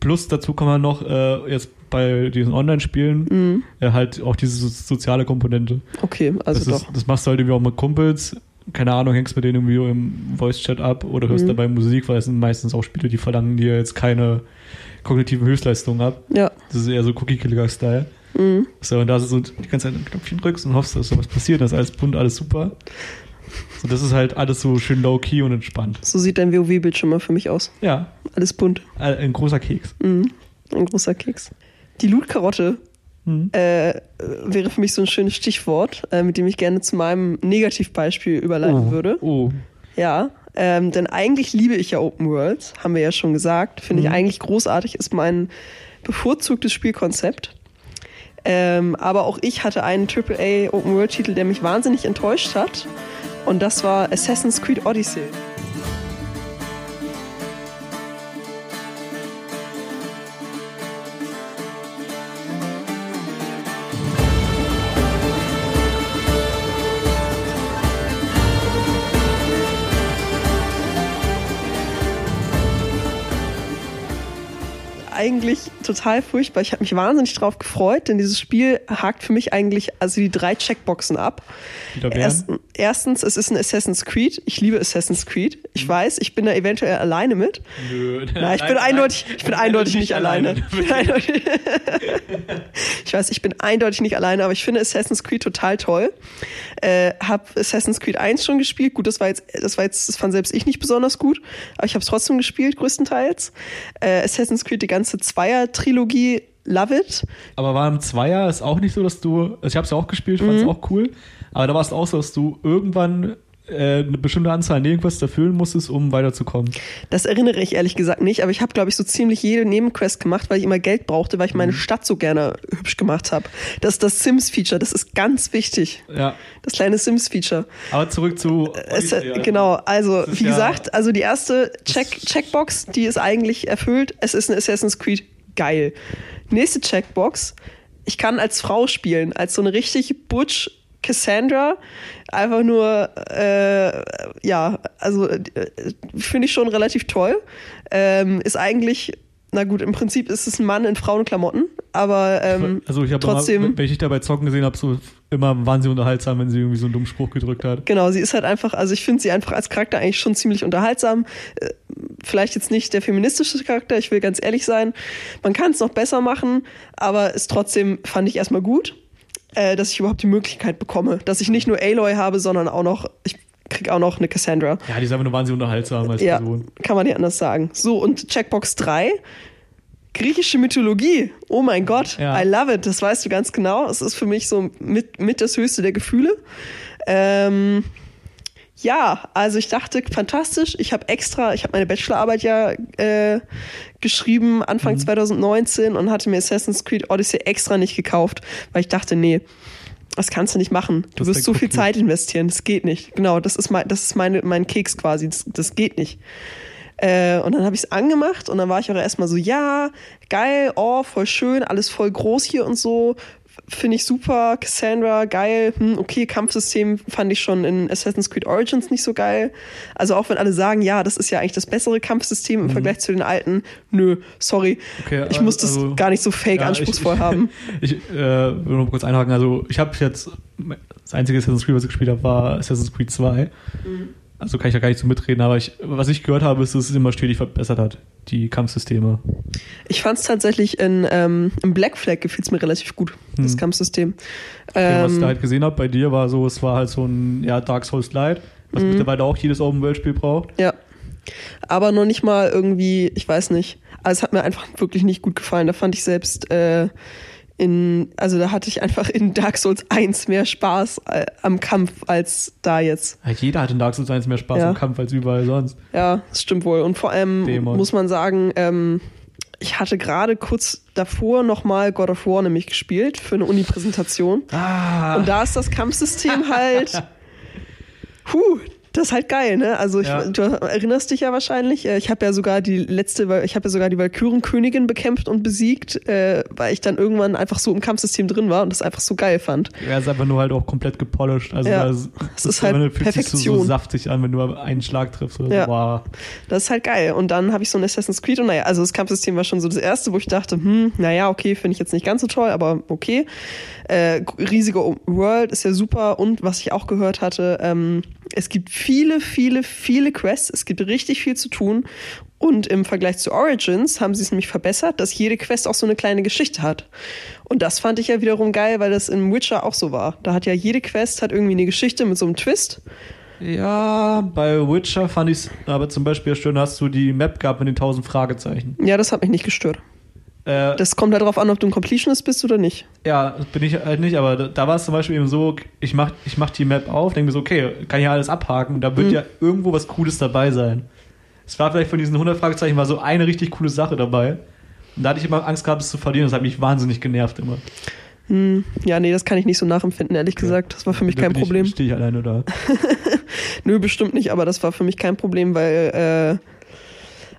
plus dazu kann man noch äh, jetzt bei diesen Online-Spielen Mhm. äh, halt auch diese so- soziale Komponente. Okay, also das, doch. ist, das machst du halt irgendwie auch mit Kumpels. Keine Ahnung, hängst mit denen irgendwie im Voice-Chat ab oder hörst Mhm. dabei Musik, weil es sind meistens auch Spiele, die verlangen dir jetzt keine kognitiven Höchstleistungen ab. Ja. Das ist eher so Cookie-Killer-Style. Mhm. So, und da so die ganze Zeit ein Knöpfchen drückst und hoffst, dass sowas passiert, das ist alles bunt, alles super. So, das ist halt alles so schön low-key und entspannt. So sieht dein WoW-Bildschirm mal für mich aus. Ja, Alles bunt. äh, ein großer Keks. Mhm. Ein großer Keks. Die Loot-Karotte Mhm. äh, wäre für mich so ein schönes Stichwort, äh, mit dem ich gerne zu meinem Negativbeispiel überleiten oh. würde. Oh. Ja, ähm, denn eigentlich liebe ich ja Open Worlds, haben wir ja schon gesagt. Finde ich Mhm. eigentlich großartig, ist mein bevorzugtes Spielkonzept. Ähm, aber auch ich hatte einen AAA Open World Titel, der mich wahnsinnig enttäuscht hat. Und das war Assassin's Creed Odyssey. eigentlich total furchtbar. Ich habe mich wahnsinnig drauf gefreut, denn dieses Spiel hakt für mich eigentlich also die drei Checkboxen ab. Wieder? Ersten, erstens, es ist ein Assassin's Creed. Ich liebe Assassin's Creed. Ich weiß, ich bin da eventuell alleine mit. Nö. Na, ich bin eindeutig, ich bin eindeutig nicht alleine. Ich bin eindeutig- Ich weiß, ich bin eindeutig nicht alleine, aber ich finde Assassin's Creed total toll. Äh, hab Assassin's Creed 1 schon gespielt. Gut, das war jetzt, das war jetzt, das fand selbst ich nicht besonders gut, aber ich habe es trotzdem gespielt, größtenteils. Äh, Assassin's Creed, die ganze Zweier-Trilogie, love it. Aber war im Zweier ist auch nicht so, dass du, also ich habe es ja auch gespielt, fand es Mhm. auch cool, aber da war es auch so, dass du irgendwann äh, eine bestimmte Anzahl an Nebenquests erfüllen musstest, um weiterzukommen. Das erinnere ich ehrlich gesagt nicht, aber ich habe, glaube ich, so ziemlich jede Nebenquest gemacht, weil ich immer Geld brauchte, weil ich meine Stadt so gerne hübsch gemacht habe. Das ist das Sims-Feature, das ist ganz wichtig. Ja, Das kleine Sims-Feature. aber zurück zu Es, ja. genau, also wie ja- gesagt, also die erste Check Checkbox, die ist eigentlich erfüllt. Es ist ein Assassin's Creed geil. Nächste Checkbox, ich kann als Frau spielen, als so eine richtig butch Cassandra. Einfach nur, äh, ja, also äh, finde ich schon relativ toll. Ähm, ist eigentlich, na gut, im Prinzip ist es ein Mann in Frauenklamotten, aber ähm, Also ich habe trotzdem- immer, wenn ich dich dabei zocken gesehen habe, so immer waren sie unterhaltsam, wenn sie irgendwie so einen dummen Spruch gedrückt hat. Genau, sie ist halt einfach, also ich finde sie einfach als Charakter eigentlich schon ziemlich unterhaltsam. Äh, Vielleicht jetzt nicht der feministische Charakter, ich will ganz ehrlich sein. Man kann es noch besser machen, aber es trotzdem fand ich erstmal gut. äh, dass ich überhaupt die Möglichkeit bekomme, dass ich nicht nur Aloy habe, sondern auch noch, ich krieg auch noch eine Cassandra. Ja, die ist einfach nur wahnsinnig unterhaltsam als Ja, Person. kann man nicht anders sagen. So, und Checkbox 3, griechische Mythologie. Oh mein Gott, Ja. I love it. Das weißt du ganz genau. Es ist für mich so mit, mit das höchste der Gefühle. Ähm, ja, also ich dachte, fantastisch. Ich habe extra, ich habe meine Bachelorarbeit ja äh, geschrieben Anfang Mhm. 2019 und hatte mir Assassin's Creed Odyssey extra nicht gekauft, weil ich dachte, nee, das kannst du nicht machen. Du Das wirst ist so viel. Zeit investieren. Das geht nicht. Genau, das ist mein, das ist meine, mein Keks quasi. Das, das geht nicht. Äh, und dann habe ich es angemacht und dann war ich auch erstmal so, ja, geil, oh, voll schön, alles voll groß hier und so. Finde ich super, Cassandra, geil, hm, okay, Kampfsystem fand ich schon in Assassin's Creed Origins nicht so geil. Also auch wenn alle sagen, ja, das ist ja eigentlich das bessere Kampfsystem im Vergleich zu den alten, nö, sorry. Mhm. Okay, ich muss das also- gar nicht so fake Ja, anspruchsvoll ich, haben. Ich äh, will noch kurz einhaken. Also, ich habe jetzt, das einzige Assassin's Creed, was ich gespielt habe, war Assassin's Creed 2. Mhm. Also kann ich da gar nicht so mitreden, aber ich, was ich gehört habe, ist, dass es immer stetig verbessert hat, die Kampfsysteme. Ich fand es tatsächlich in, ähm, im Black Flag gefiel es mir relativ gut, das Hm. Kampfsystem. Ja, was ich Ähm, da halt gesehen habe bei dir, war so, es war halt so ein ja, Dark Souls Light, was Mhm. mittlerweile auch jedes Open-World-Spiel braucht. Ja. Aber noch nicht mal irgendwie, ich weiß nicht. Also es hat mir einfach wirklich nicht gut gefallen. Da fand ich selbst äh, in, also da hatte ich einfach in Dark Souls 1 mehr Spaß äh, am Kampf als da jetzt. Ja, jeder hat in Dark Souls 1 mehr Spaß Ja. im Kampf als überall sonst. Ja, das stimmt wohl. Und vor allem Dämon. muss man sagen, ähm, ich hatte gerade kurz davor nochmal God of War nämlich gespielt für eine Uni-Präsentation. Ah, Und da ist das Kampfsystem halt. Puh, das ist halt geil, ne? Also ich, Ja. du erinnerst dich ja wahrscheinlich. äh, Ich habe ja sogar die letzte, ich habe ja sogar die Valkyrenkönigin bekämpft und besiegt, äh, weil ich dann irgendwann einfach so im Kampfsystem drin war und das einfach so geil fand. er ist einfach nur halt auch komplett gepolished. Also Ja, das, es ist halt fühlt sich so, so Perfektion. saftig an, wenn du einen Schlag triffst. Oder Ja. so. Wow. Das ist halt geil. Und dann habe ich so ein Assassin's Creed und naja, also das Kampfsystem war schon so das erste, wo ich dachte, hm, naja, okay, finde ich jetzt nicht ganz so toll, aber okay. Äh, riesige World ist ja super und was ich auch gehört hatte, ähm, es gibt viele, viele, viele Quests, es gibt richtig viel zu tun und im Vergleich zu Origins haben sie es nämlich verbessert, dass jede Quest auch so eine kleine Geschichte hat. Und das fand ich ja wiederum geil, weil das in Witcher auch so war. Da hat ja jede Quest hat irgendwie eine Geschichte mit so einem Twist. Ja, bei Witcher fand ich es aber zum Beispiel schön, hast du die Map gehabt mit den 1000 Fragezeichen. Ja, das hat mich nicht gestört. Äh, Das kommt halt darauf an, ob du ein Completionist bist oder nicht. ja, das bin ich halt nicht, aber da, da war es zum Beispiel eben so, ich mach, ich mach die Map auf, denke mir so, okay, kann ja alles abhaken, da wird Mhm. ja irgendwo was Cooles dabei sein. Es war vielleicht von diesen 100 Fragezeichen war so eine richtig coole Sache dabei. Und da hatte ich immer Angst gehabt, es zu verlieren, das hat mich wahnsinnig genervt immer. Hm, ja, nee, das kann ich nicht so nachempfinden, ehrlich gesagt. Das war für mich Da kein Problem. Ich, stehe ich alleine da. Nö, bestimmt nicht, aber das war für mich kein Problem, weil, äh,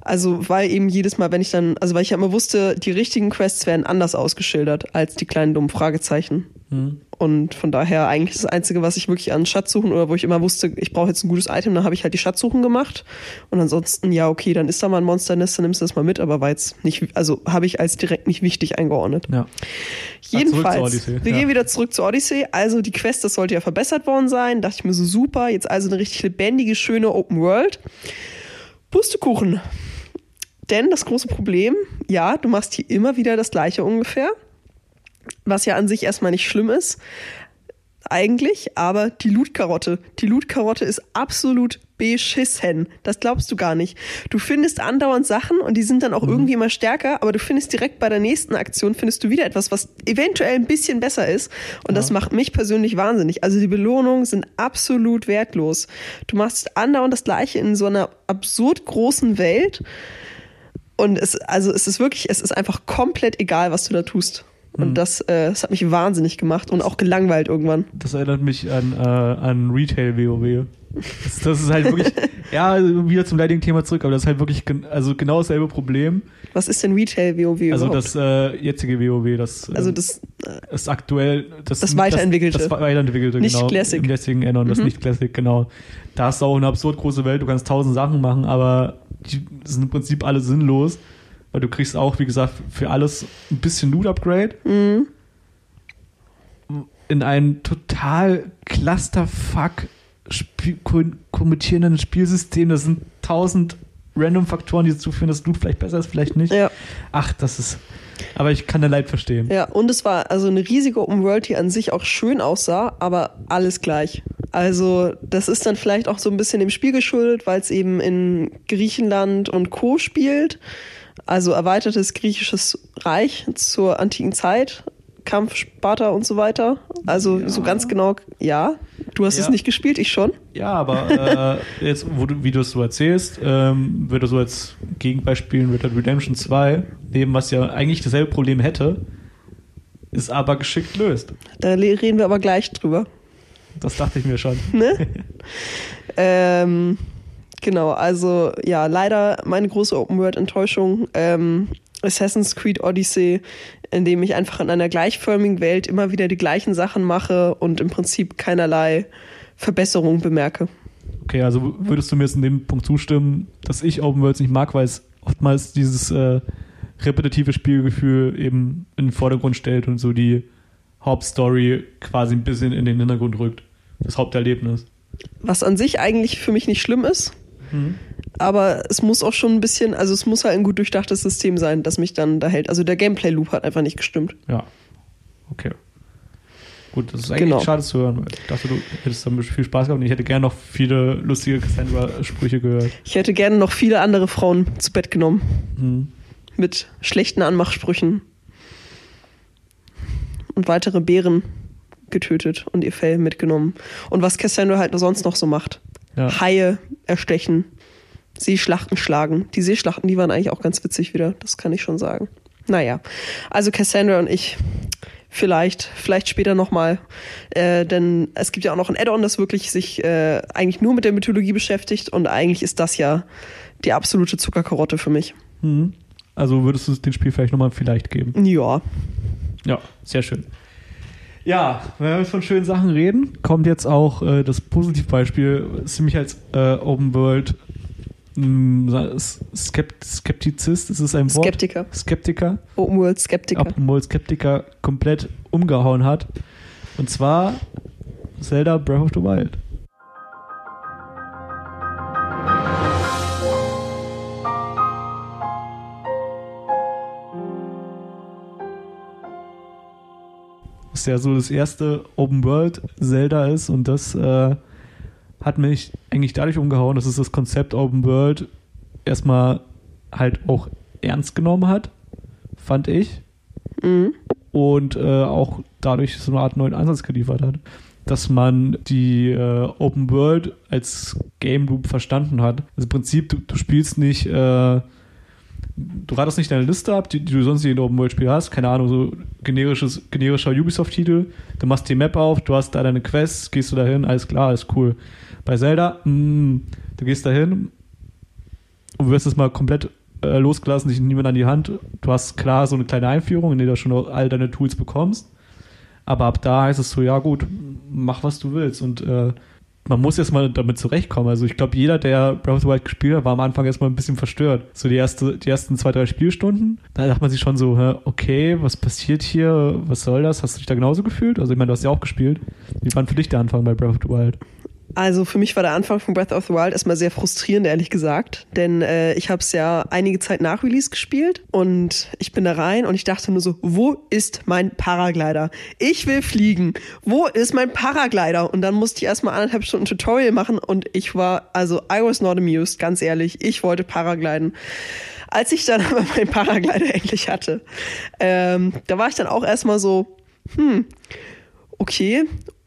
also, weil eben jedes Mal, wenn ich dann, also weil ich ja immer wusste, die richtigen Quests werden anders ausgeschildert als die kleinen dummen Fragezeichen. Hm. Und von daher eigentlich das Einzige, was ich wirklich an Schatzsuchen oder wo ich immer wusste, ich brauche jetzt ein gutes Item, dann habe ich halt die Schatzsuchen gemacht. Und ansonsten, ja, okay, dann ist da mal ein Monsternest, dann nimmst du das mal mit, aber war jetzt nicht, also habe ich als direkt nicht wichtig eingeordnet. Ja. Jedenfalls, Odyssey, wir ja. gehen wieder zurück zur Odyssey. Also die Quest, das sollte ja verbessert worden sein. Dachte ich mir so super. Jetzt also eine richtig lebendige, schöne Open World. Pustekuchen. Denn das große Problem, ja, du machst hier immer wieder das gleiche ungefähr. Was ja an sich erstmal nicht schlimm ist. Eigentlich, aber die Loot-Karotte. Die Loot-Karotte ist absolut beschissen. Das glaubst du gar nicht. Du findest andauernd Sachen und die sind dann auch irgendwie immer stärker, aber du findest direkt bei der nächsten Aktion findest du wieder etwas, was eventuell ein bisschen besser ist. Und das macht mich persönlich wahnsinnig. Also die Belohnungen sind absolut wertlos. Du machst andauernd das Gleiche in so einer absurd großen Welt. Und es, also es ist wirklich, es ist einfach komplett egal, was du da tust. Und das, äh, das hat mich wahnsinnig gemacht und auch gelangweilt irgendwann. Das erinnert mich an, äh, an Retail-WoW. Das, das ist halt wirklich, ja, wieder zum leidigen Thema zurück, aber das ist halt wirklich gen also genau dasselbe Problem. Was ist denn Retail WoW Also überhaupt? das äh, jetzige WoW, das, also ähm, das, das aktuell, das, Das Weiterentwickelte. Das, das Weiterentwickelte, Nicht genau. Classic. Im jetzigen Addon, das Mhm. nicht Classic, genau. Da hast du auch eine absurd große Welt, du kannst tausend Sachen machen, aber die sind im Prinzip alle sinnlos, weil du kriegst auch, wie gesagt, für alles ein bisschen Loot-Upgrade. Mhm. In ein total Clusterfuck Spiel, ko- kommentierenden Spielsystem, das sind tausend random Faktoren, die dazu führen, dass Loot vielleicht besser ist, vielleicht nicht. ja. Ach, das ist. Aber ich kann der Leid verstehen. Ja, und es war also eine riesige Open World, die an sich auch schön aussah, aber alles gleich. Also, das ist dann vielleicht auch so ein bisschen dem Spiel geschuldet, weil es eben in Griechenland und Co. spielt. Also erweitertes griechisches Reich zur antiken Zeit. Kampf Sparta und so weiter. Also Ja. so ganz genau, ja. Du hast Ja. es nicht gespielt, ich schon. Ja, aber äh, jetzt, wo du, wie du es so erzählst, ähm, würde so als Gegenbeispiel Red Dead Redemption 2 nehmen, was ja eigentlich dasselbe Problem hätte, ist aber geschickt löst. Da reden wir aber gleich drüber. Das dachte ich mir schon. Ne? ähm, genau, also ja, leider meine große Open-World-Enttäuschung. Ähm, Assassin's Creed Odyssey, in dem ich einfach in einer gleichförmigen Welt immer wieder die gleichen Sachen mache und im Prinzip keinerlei Verbesserung bemerke. Okay, also würdest du mir jetzt in dem Punkt zustimmen, dass ich Open Worlds nicht mag, weil es oftmals dieses äh, repetitive Spielgefühl eben in den Vordergrund stellt und so die Hauptstory quasi ein bisschen in den Hintergrund rückt. Das Haupterlebnis. Was an sich eigentlich für mich nicht schlimm ist, aber es muss auch schon ein bisschen, also es muss halt ein gut durchdachtes System sein, das mich dann da hält. Also der Gameplay-Loop hat einfach nicht gestimmt. Ja. Okay. Gut, das ist eigentlich Genau. schade zu hören, ich dachte, du hättest damit viel Spaß gehabt und ich hätte gerne noch viele lustige Cassandra-Sprüche gehört. Ich hätte gerne noch viele andere Frauen zu Bett genommen. Hm. mit schlechten Anmachsprüchen und weitere Bären getötet und ihr Fell mitgenommen. Und was Cassandra halt sonst noch so macht. Ja. Haie erstechen, Seeschlachten schlagen. Die Seeschlachten, die waren eigentlich auch ganz witzig wieder, das kann ich schon sagen. Naja, also Cassandra und ich, vielleicht, vielleicht später nochmal, äh, denn es gibt ja auch noch ein Add-on, das wirklich sich äh, eigentlich nur mit der Mythologie beschäftigt und eigentlich ist das ja die absolute Zuckerkarotte für mich. Hm. Also würdest du den Spiel vielleicht nochmal vielleicht geben? Ja, Ja, sehr schön. Ja, wenn wir von schönen Sachen reden, kommt jetzt auch äh, das Positivbeispiel, ziemlich als äh, Open World mh, Skept Skeptizist, ist es ein Wort? Skeptiker. Skeptiker. Open World Skeptiker. Open World Skeptiker komplett umgehauen hat. Und zwar Zelda Breath of the Wild. Was ja so das erste Open World Zelda ist und das äh, hat mich eigentlich dadurch umgehauen, dass es das Konzept Open World erstmal halt auch ernst genommen hat, fand ich Mhm. und äh, auch dadurch so eine Art neuen Ansatz geliefert hat, dass man die äh, Open World als Game Loop verstanden hat. Also im Prinzip, du, du spielst nicht, äh, du ratest nicht deine Liste ab, die, die du sonst in jedem Open World Spiel hast, keine Ahnung, so generisches, generischer Ubisoft-Titel, du machst die Map auf, du hast da deine Quests, gehst du dahin, alles klar, alles cool. Bei Zelda, mh, du gehst dahin und wirst es mal komplett äh, losgelassen, dich niemand an die Hand. Du hast klar so eine kleine Einführung, in der du schon all deine Tools bekommst. Aber ab da heißt es so, ja gut, mach was du willst. Und äh, man muss erstmal damit zurechtkommen. Also ich glaube, jeder, der Breath of the Wild gespielt hat, war am Anfang erstmal ein bisschen verstört. So die, erste, die ersten zwei, drei Spielstunden, da dachte man sich schon so, okay, was passiert hier? Was soll das? Hast du dich da genauso gefühlt? Also ich meine, du hast ja auch gespielt. Wie war für dich der Anfang bei Breath of the Wild? Also für mich war der Anfang von Breath of the Wild erstmal sehr frustrierend, ehrlich gesagt. Denn äh, ich habe es ja einige Zeit nach Release gespielt und ich bin da rein und ich dachte nur so, wo ist mein Paraglider? Ich will fliegen. Wo ist mein Paraglider? Und dann musste ich erstmal anderthalb Stunden Tutorial machen und ich war, also I was not amused, ganz ehrlich. Ich wollte Paragliden. Als ich dann aber meinen Paraglider endlich hatte, ähm, da war ich dann auch erstmal so, hm, okay,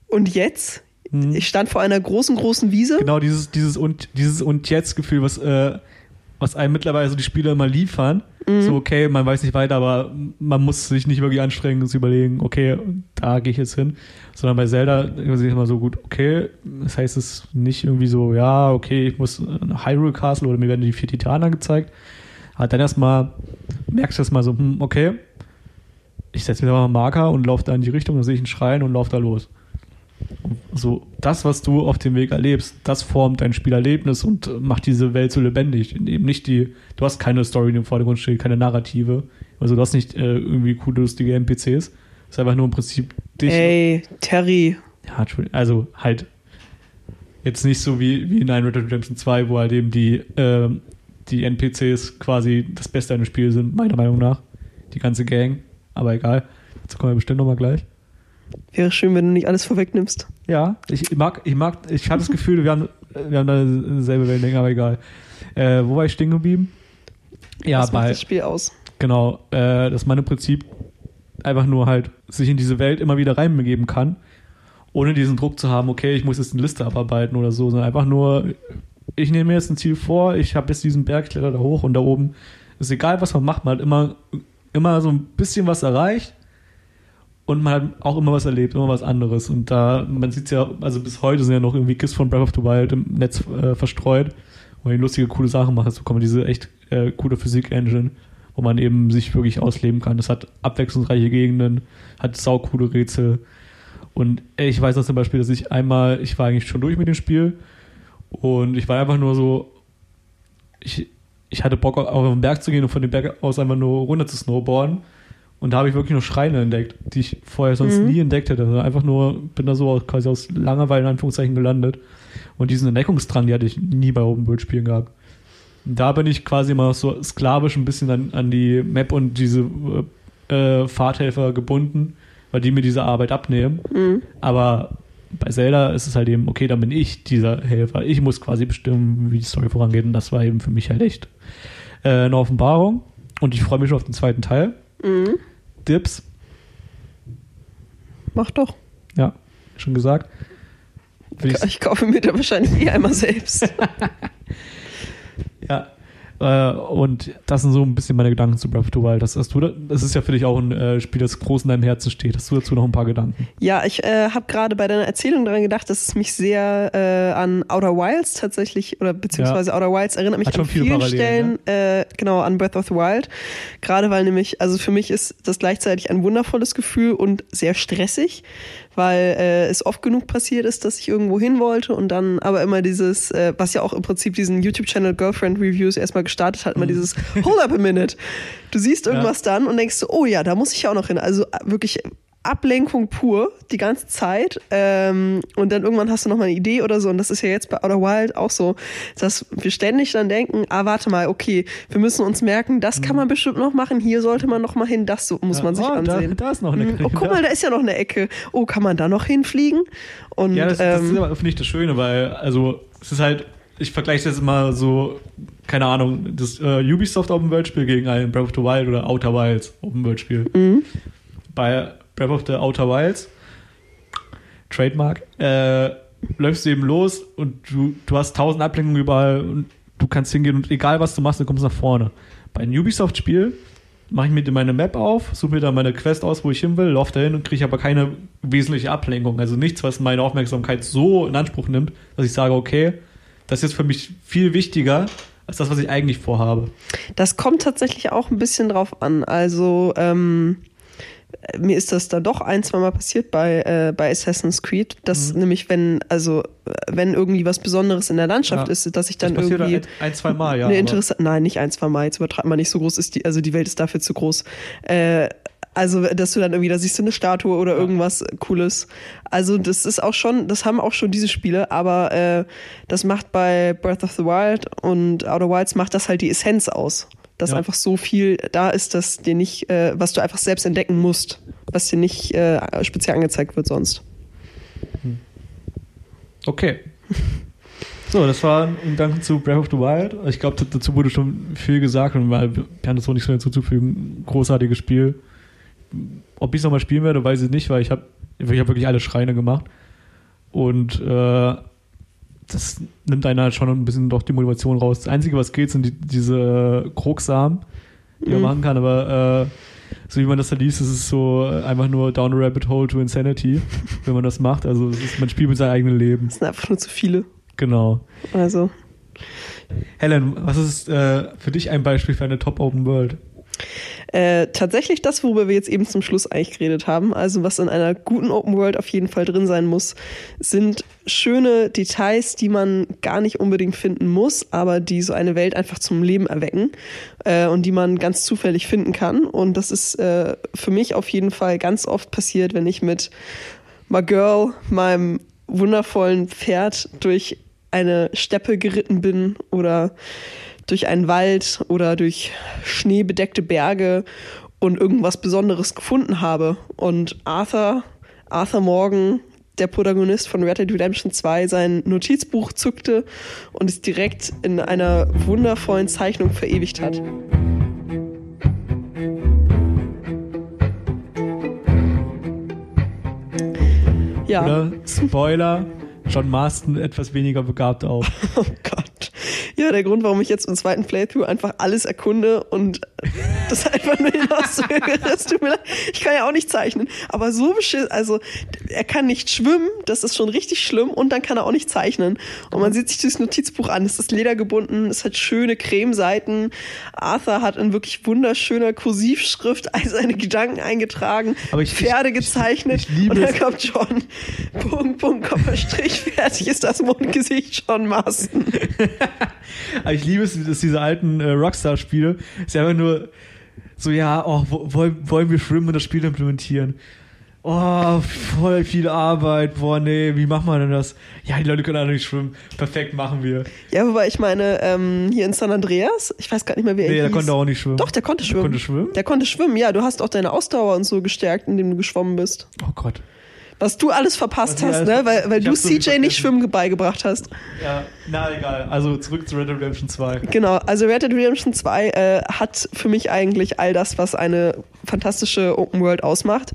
und jetzt? Ich stand vor einer großen, großen Wiese. Genau dieses, dieses und dieses und jetzt Gefühl, was, äh, was einem mittlerweile so die Spiele immer liefern. So, okay, man weiß nicht weiter, aber man muss sich nicht wirklich anstrengen und sich überlegen, okay, da gehe ich jetzt hin. Sondern bei Zelda ist es immer so gut, okay, das heißt es nicht irgendwie so, ja, okay, ich muss ein Hyrule Castle oder mir werden die vier Titanen gezeigt. Aber dann erstmal merkst du erstmal so, hm, okay, ich setze mir da mal einen Marker und laufe da in die Richtung, dann sehe ich einen Schrein und laufe da los. So, das, was du auf dem Weg erlebst, das formt dein Spielerlebnis und äh, macht diese Welt so lebendig. Eben nicht die, du hast keine Story, die im Vordergrund steht, keine Narrative. Also du hast nicht äh, irgendwie coole, lustige NPCs. Es ist einfach nur im Prinzip dich. Ey, Terry. Ja, also halt jetzt nicht so wie, wie in Red Dead Redemption 2, wo halt eben die, ähm, die NPCs quasi das Beste eines Spiels sind, meiner Meinung nach. die ganze Gang. Aber egal, dazu kommen wir bestimmt nochmal gleich. Wäre schön, wenn du nicht alles vorwegnimmst. Ja, ich mag, ich mag, ich habe das Gefühl, wir haben, wir haben da dieselbe Wellenlänge, aber egal. Äh, wo war ich stehen geblieben? Ja, Was macht bei, das Spiel aus? genau, äh, dass man im Prinzip einfach nur halt sich in diese Welt immer wieder reinbegeben kann, ohne diesen Druck zu haben, okay, ich muss jetzt eine Liste abarbeiten oder so, sondern einfach nur, ich nehme mir jetzt ein Ziel vor, ich habe jetzt diesen Berg, kletter da hoch und da oben ist egal, was man macht, man hat immer, immer so ein bisschen was erreicht und man hat auch immer was erlebt, immer was anderes. Und da, man sieht ja, also bis heute sind ja noch irgendwie Gifts von Breath of the Wild im Netz äh, verstreut, wo man lustige, coole Sachen macht. So kommen diese echt äh, coole Physik-Engine, wo man eben sich wirklich ausleben kann. Das hat abwechslungsreiche Gegenden, hat saucoole Rätsel. Und ich weiß auch zum Beispiel, dass ich einmal, ich war eigentlich schon durch mit dem Spiel und ich war einfach nur so, ich, ich hatte Bock, auf den Berg zu gehen und von dem Berg aus einfach nur runter zu snowboarden. Und da habe ich wirklich nur Schreine entdeckt, die ich vorher sonst Mhm. nie entdeckt hätte. Also einfach nur, bin da so quasi aus Langeweile in Anführungszeichen gelandet. Und diesen Entdeckungsdrang, die hatte ich nie bei Open World Spielen gehabt. Und da bin ich quasi immer so sklavisch ein bisschen an, an die Map und diese äh, Fahrthelfer gebunden, weil die mir diese Arbeit abnehmen. Mhm. Aber bei Zelda ist es halt eben, okay, dann bin ich dieser Helfer. Ich muss quasi bestimmen, wie die Story vorangeht. Und das war eben für mich halt echt äh, eine Offenbarung. Und ich freue mich schon auf den zweiten Teil. Mhm. Dips, Mach doch. ja, schon gesagt. Ich, Ich kaufe mir da wahrscheinlich eh einmal selbst. ja. Äh, und das sind so ein bisschen meine Gedanken zu Breath of the Wild. Das, hast du, da- das ist ja für dich auch ein äh, Spiel, das groß in deinem Herzen steht. Hast du dazu noch ein paar Gedanken? Ja, ich äh, habe gerade bei deiner Erzählung daran gedacht, dass es mich sehr äh, an Outer Wilds tatsächlich, oder beziehungsweise Outer Wilds erinnert mich Hat an vielen Stellen, äh, genau, an Breath of the Wild. Gerade weil nämlich, also für mich ist das gleichzeitig ein wundervolles Gefühl und sehr stressig, weil äh, es oft genug passiert ist, dass ich irgendwo hin wollte und dann aber immer dieses, äh, was ja auch im Prinzip diesen YouTube-Channel Girlfriend Reviews erstmal gestartet hat, immer dieses Hold up a minute. Du siehst irgendwas dann und denkst so, oh ja, da muss ich ja auch noch hin. Also äh, wirklich Ablenkung pur die ganze Zeit. Ähm, und dann irgendwann hast du noch mal eine Idee oder so. Und das ist ja jetzt bei Outer Wild auch so, dass wir ständig dann denken, ah, warte mal, okay, wir müssen uns merken, das kann man bestimmt noch machen, hier sollte man noch mal hin, das so, muss man sich oh, da, ansehen. da ist noch eine Mhm. Oh, guck mal, da ist ja noch eine Ecke. Oh, kann man da noch hinfliegen? Und Ja, das, das ist ähm, aber, finde ich, das Schöne, weil, also, es ist halt, ich vergleiche das immer so, keine Ahnung, das äh, Ubisoft Open World Spiel gegen ein Breath of the Wild oder Outer Wilds Open World Spiel. Mhm. Bei Breath of the Outer Wilds, Trademark, äh, läufst du eben los und du, du hast tausend Ablenkungen überall und du kannst hingehen und egal was du machst, du kommst nach vorne. Bei einem Ubisoft-Spiel mache ich mir meine Map auf, suche mir dann meine Quest aus, wo ich hin will, laufe dahin und kriege aber keine wesentliche Ablenkung. Also nichts, was meine Aufmerksamkeit so in Anspruch nimmt, dass ich sage, okay, das ist jetzt für mich viel wichtiger als das, was ich eigentlich vorhabe. Das kommt tatsächlich auch ein bisschen drauf an. Also ähm, äh, mir ist das da doch ein, zwei Mal passiert bei, äh, bei Assassin's Creed, dass nämlich wenn, also wenn irgendwie was Besonderes in der Landschaft Ja. ist, dass ich dann das irgendwie ein, ein, zwei Mal, ja. eine nein, nicht ein, zwei Mal, jetzt übertreibt man nicht, so groß ist die, also die Welt ist dafür zu groß. Äh, also, dass du dann irgendwie, da siehst du eine Statue oder irgendwas Cooles. Also, das ist auch schon, das haben auch schon diese Spiele, aber äh, das macht bei Breath of the Wild und Outer Wilds macht das halt die Essenz aus. Dass Ja. einfach so viel da ist, dass dir nicht, äh, was du einfach selbst entdecken musst, was dir nicht äh, speziell angezeigt wird sonst. Okay. So, das war ein Gedanke zu Breath of the Wild. Ich glaube, dazu wurde schon viel gesagt und weil haben das auch nicht so hinzuzufügen. Großartiges Spiel. Ob ich es nochmal spielen werde, weiß ich nicht, weil ich habe ich hab wirklich alle Schreine gemacht. Und äh, das nimmt einer halt schon ein bisschen doch die Motivation raus. Das Einzige, was geht, sind die, diese Krogsamen, die man Mhm. machen kann, aber äh, so wie man das da liest, ist es so äh, einfach nur down a rabbit hole to insanity, wenn man das macht. Also es ist, man spielt mit seinem eigenen Leben. Das sind einfach nur zu viele. Genau. Also. Helen, was ist äh, für dich ein Beispiel für eine Top Open World? Äh, tatsächlich das, worüber wir jetzt eben zum Schluss eigentlich geredet haben, also was in einer guten Open World auf jeden Fall drin sein muss, sind schöne Details, die man gar nicht unbedingt finden muss, aber die so eine Welt einfach zum Leben erwecken äh, und die man ganz zufällig finden kann. Und das ist äh, für mich auf jeden Fall ganz oft passiert, wenn ich mit My Girl, meinem wundervollen Pferd, durch eine Steppe geritten bin oder durch einen Wald oder durch schneebedeckte Berge und irgendwas Besonderes gefunden habe. Und Arthur, Arthur Morgan, der Protagonist von Red Dead Redemption 2, sein Notizbuch zückte und es direkt in einer wundervollen Zeichnung verewigt hat. Ja. Oder Spoiler, John Marston etwas weniger begabt auch. Oh Gott. Ja, der Grund, warum ich jetzt im zweiten Playthrough einfach alles erkunde und das einfach nur hinauszögere. Es tut mir leid. Ich kann ja auch nicht zeichnen. Aber so beschissen, also er kann nicht schwimmen, das ist schon richtig schlimm und dann kann er auch nicht zeichnen. Und man sieht sich dieses Notizbuch an, es ist ledergebunden, es hat schöne Cremeseiten. Arthur hat in wirklich wunderschöner Kursivschrift all seine Gedanken eingetragen, Aber ich- Pferde ich- gezeichnet ich liebe und dann kommt John, Punkt, Punkt, Komma, Strich, fertig ist das Mondgesicht John Marston. Aber ich liebe es, dass diese alten äh, Rockstar-Spiele ist einfach nur so, ja, oh, wo, wollen, wollen wir schwimmen und das Spiel implementieren? Oh, voll viel Arbeit. Boah, nee, wie machen wir denn das? Ja, die Leute können alle nicht schwimmen. Perfekt, machen wir. Ja, wobei ich meine, ähm, hier in San Andreas, ich weiß gar nicht mehr, wie er Nee, der hieß. konnte auch nicht schwimmen. Doch, der konnte schwimmen. konnte schwimmen? Der konnte schwimmen, ja. Du hast auch deine Ausdauer und so gestärkt, indem du geschwommen bist. Oh Gott. Was du alles verpasst hast, ne? Weil, weil du hab so CJ nicht. Schwimmen beigebracht hast. Ja, na egal. Also zurück zu Red Dead Redemption 2. Genau, also Red Dead Redemption 2 äh, hat für mich eigentlich all das, was eine fantastische Open World ausmacht.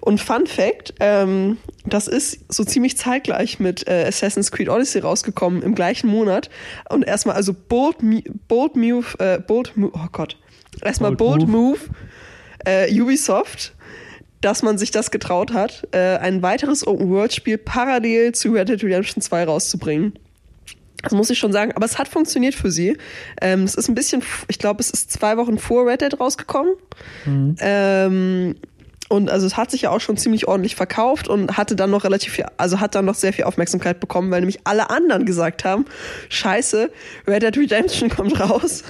Und Fun Fact, ähm, das ist so ziemlich zeitgleich mit äh, Assassin's Creed Odyssey rausgekommen, im gleichen Monat. Und erstmal also Bold, Bold Move, äh, Bold Move, oh Gott. Erstmal Bold Bold, Move, äh, Ubisoft, dass man sich das getraut hat, äh, ein weiteres Open-World-Spiel parallel zu Red Dead Redemption 2 rauszubringen. Das muss ich schon sagen, aber es hat funktioniert für sie. Ähm, es ist ein bisschen, ich glaube, es ist zwei Wochen vor Red Dead rausgekommen. Ähm, und also es hat sich ja auch schon ziemlich ordentlich verkauft und hatte dann noch relativ viel, also hat dann noch sehr viel Aufmerksamkeit bekommen, weil nämlich alle anderen gesagt haben, scheiße, Red Dead Redemption kommt raus.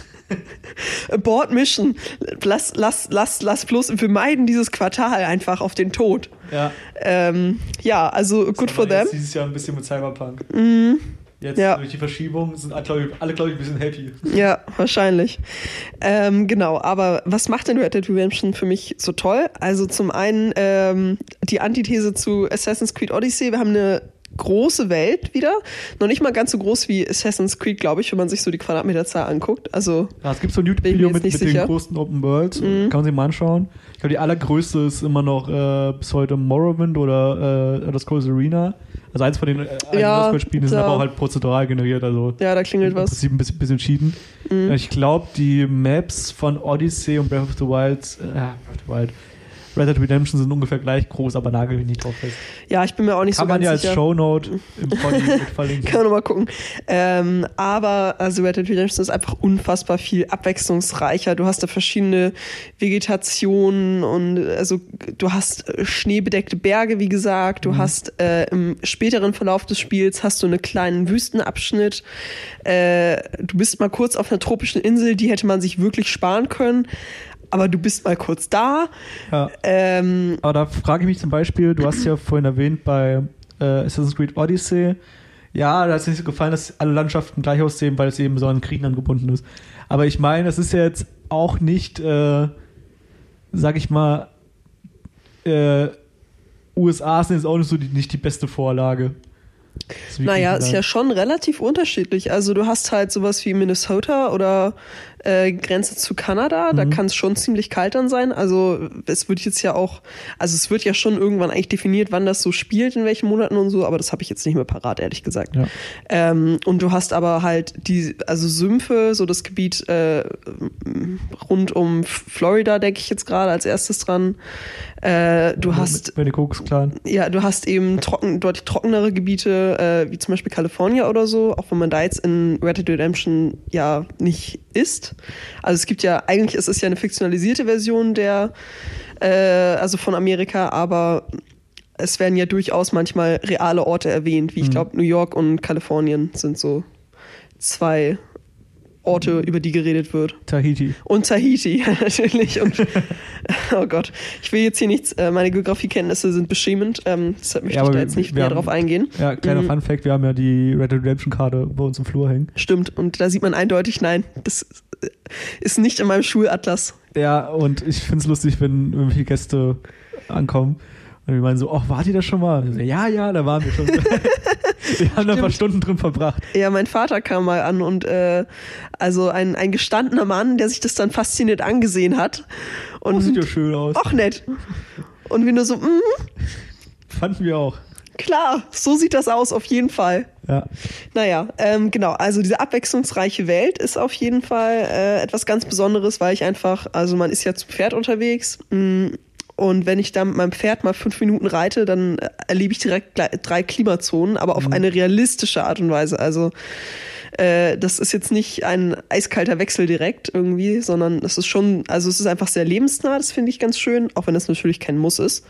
Abort Mission. Lass, lass, lass, lass bloß, wir meiden dieses Quartal einfach auf den Tod. Ja. Ähm, ja, also good for them. Dieses Jahr ein bisschen mit Cyberpunk. Jetzt Ja. durch die Verschiebung sind alle, glaube ich, glaub ich, ein bisschen happy. Ja, wahrscheinlich. Ähm, genau, aber was macht denn Red Dead Redemption für mich so toll? Also zum einen ähm, die Antithese zu Assassin's Creed Odyssey. Wir haben eine große Welt wieder. Noch nicht mal ganz so groß wie Assassin's Creed, glaube ich, wenn man sich so die Quadratmeterzahl anguckt. Also Ja, es gibt so ein YouTube-Video mit, mit den. Mhm. größten Open Worlds. Kann man sich mal anschauen. Ich glaube, die allergrößte ist immer noch äh, bis heute Morrowind oder äh, das Coast Arena. Also eins von den äh, Ja, Spielen, da- aber auch halt prozedural generiert. Also ja, da klingelt im was. Prinzip ein bisschen, bisschen cheaten. Mhm. Ich glaube, die Maps von Odyssey und Breath of the Wild, äh, Breath of the Wild, Red Dead Redemption sind ungefähr gleich groß, aber nagel mich nicht drauf fest. Ja, ich bin mir auch nicht Kann so man ganz ja als sicher. Shownote im Body mit verlinken. Kann man noch mal gucken. Ähm, aber also Red Dead Redemption ist einfach unfassbar viel abwechslungsreicher. Du hast da verschiedene Vegetationen und also du hast äh, schneebedeckte Berge, wie gesagt. Du hast äh, im späteren Verlauf des Spiels hast du einen kleinen Wüstenabschnitt. Äh, du bist mal kurz auf einer tropischen Insel, die hätte man sich wirklich sparen können. Aber du bist mal kurz da. Ja. Ähm, Aber da frage ich mich zum Beispiel, du hast ja vorhin erwähnt bei äh, Assassin's Creed Odyssey, ja, da hat es nicht so gefallen, dass alle Landschaften gleich aussehen, weil es eben so an Kriegen angebunden ist. Aber ich meine, es ist ja jetzt auch nicht, äh, sag ich mal, äh, USA sind jetzt auch nicht so die, nicht die beste Vorlage. Das Naja, ist Griechenland. ja schon relativ unterschiedlich. Also du hast halt sowas wie Minnesota oder äh, Grenze zu Kanada, da kann es schon ziemlich kalt dann sein. Also es wird jetzt ja auch, also es wird ja schon irgendwann eigentlich definiert, wann das so spielt, in welchen Monaten und so, aber das habe ich jetzt nicht mehr parat, ehrlich gesagt. Ja. Ähm, und du hast aber halt die, also Sümpfe, so das Gebiet äh, rund um Florida, denke ich jetzt gerade als erstes dran. Äh, du hast Bei den Kokos-Clan. ja, du hast eben trocken, deutlich trockenere Gebiete, äh, wie zum Beispiel California oder so, auch wenn man da jetzt in Red Dead Redemption ja nicht ist. Also es gibt ja, eigentlich ist es ja eine fiktionalisierte Version der, äh, also von Amerika, aber es werden ja durchaus manchmal reale Orte erwähnt, wie ich glaube New York und Kalifornien sind so zwei Orte, über die geredet wird. Tahiti. Und Tahiti, natürlich. Und, oh Gott, ich will jetzt hier nichts, äh, meine Geografiekenntnisse sind beschämend, ähm, deshalb möchte Ja, ich da jetzt nicht näher haben- drauf eingehen. Ja, kleiner Mhm. Fun Fact, wir haben ja die Red Dead Redemption Karte bei uns im Flur hängen. Stimmt, und da sieht man eindeutig, nein, das ist nicht in meinem Schulatlas. Ja, und ich finde es lustig, wenn irgendwelche Gäste ankommen und wir meinen so, ach, wart ihr da schon mal? Ja, ja, da waren wir schon. wir haben da ein paar. Stunden drin verbracht. Ja, mein Vater kam mal an und äh, also ein, ein gestandener Mann, der sich das dann fasziniert angesehen hat. Oh, sieht ja Und schön aus. auch nett. Und wir nur so, mm, Fanden wir auch. klar, so sieht das aus, auf jeden Fall. Ja. Naja, ähm, genau, also diese abwechslungsreiche Welt ist auf jeden Fall äh, etwas ganz Besonderes, weil ich einfach, also man ist ja zu Pferd unterwegs mh, und wenn ich da mit meinem Pferd mal fünf Minuten reite, dann äh, erlebe ich direkt drei Klimazonen, aber auf eine realistische Art und Weise. Also äh, das ist jetzt nicht ein eiskalter Wechsel direkt irgendwie, sondern es ist schon, also es ist einfach sehr lebensnah, das finde ich ganz schön, auch wenn das natürlich kein Muss ist.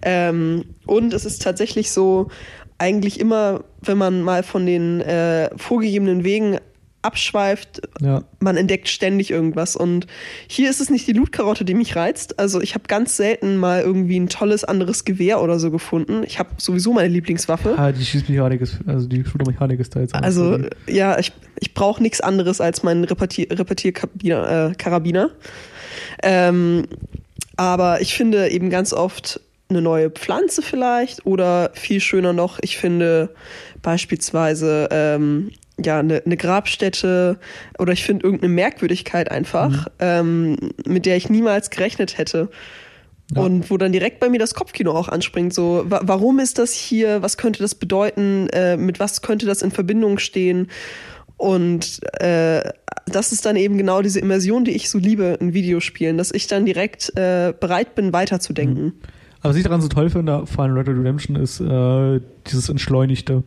Ähm, und es ist tatsächlich so, eigentlich immer, wenn man mal von den äh, vorgegebenen Wegen abschweift, Ja. man entdeckt ständig irgendwas. Und hier ist es nicht die Lootkarotte, die mich reizt. Also ich habe ganz selten mal irgendwie ein tolles anderes Gewehr oder so gefunden. Ich habe sowieso meine Lieblingswaffe. Ah, die Schießmechanik ist, also die Shootermechanik ist da jetzt anders. Also ja, ich, ich brauche nichts anderes als meinen Repetier- Repetierkarabiner. Äh, Karabiner. ähm, aber ich finde eben ganz oft eine neue Pflanze vielleicht oder viel schöner noch, ich finde beispielsweise ähm, ja eine, eine Grabstätte oder ich finde irgendeine Merkwürdigkeit einfach, ähm, mit der ich niemals gerechnet hätte. Ja. Und wo dann direkt bei mir das Kopfkino auch anspringt, so, wa warum ist das hier, was könnte das bedeuten, äh, mit was könnte das in Verbindung stehen? Und äh, das ist dann eben genau diese Immersion, die ich so liebe in Videospielen, dass ich dann direkt äh, bereit bin, weiterzudenken. Aber was ich daran so toll finde, vor allem Red Dead Redemption, ist äh, dieses Entschleunigte.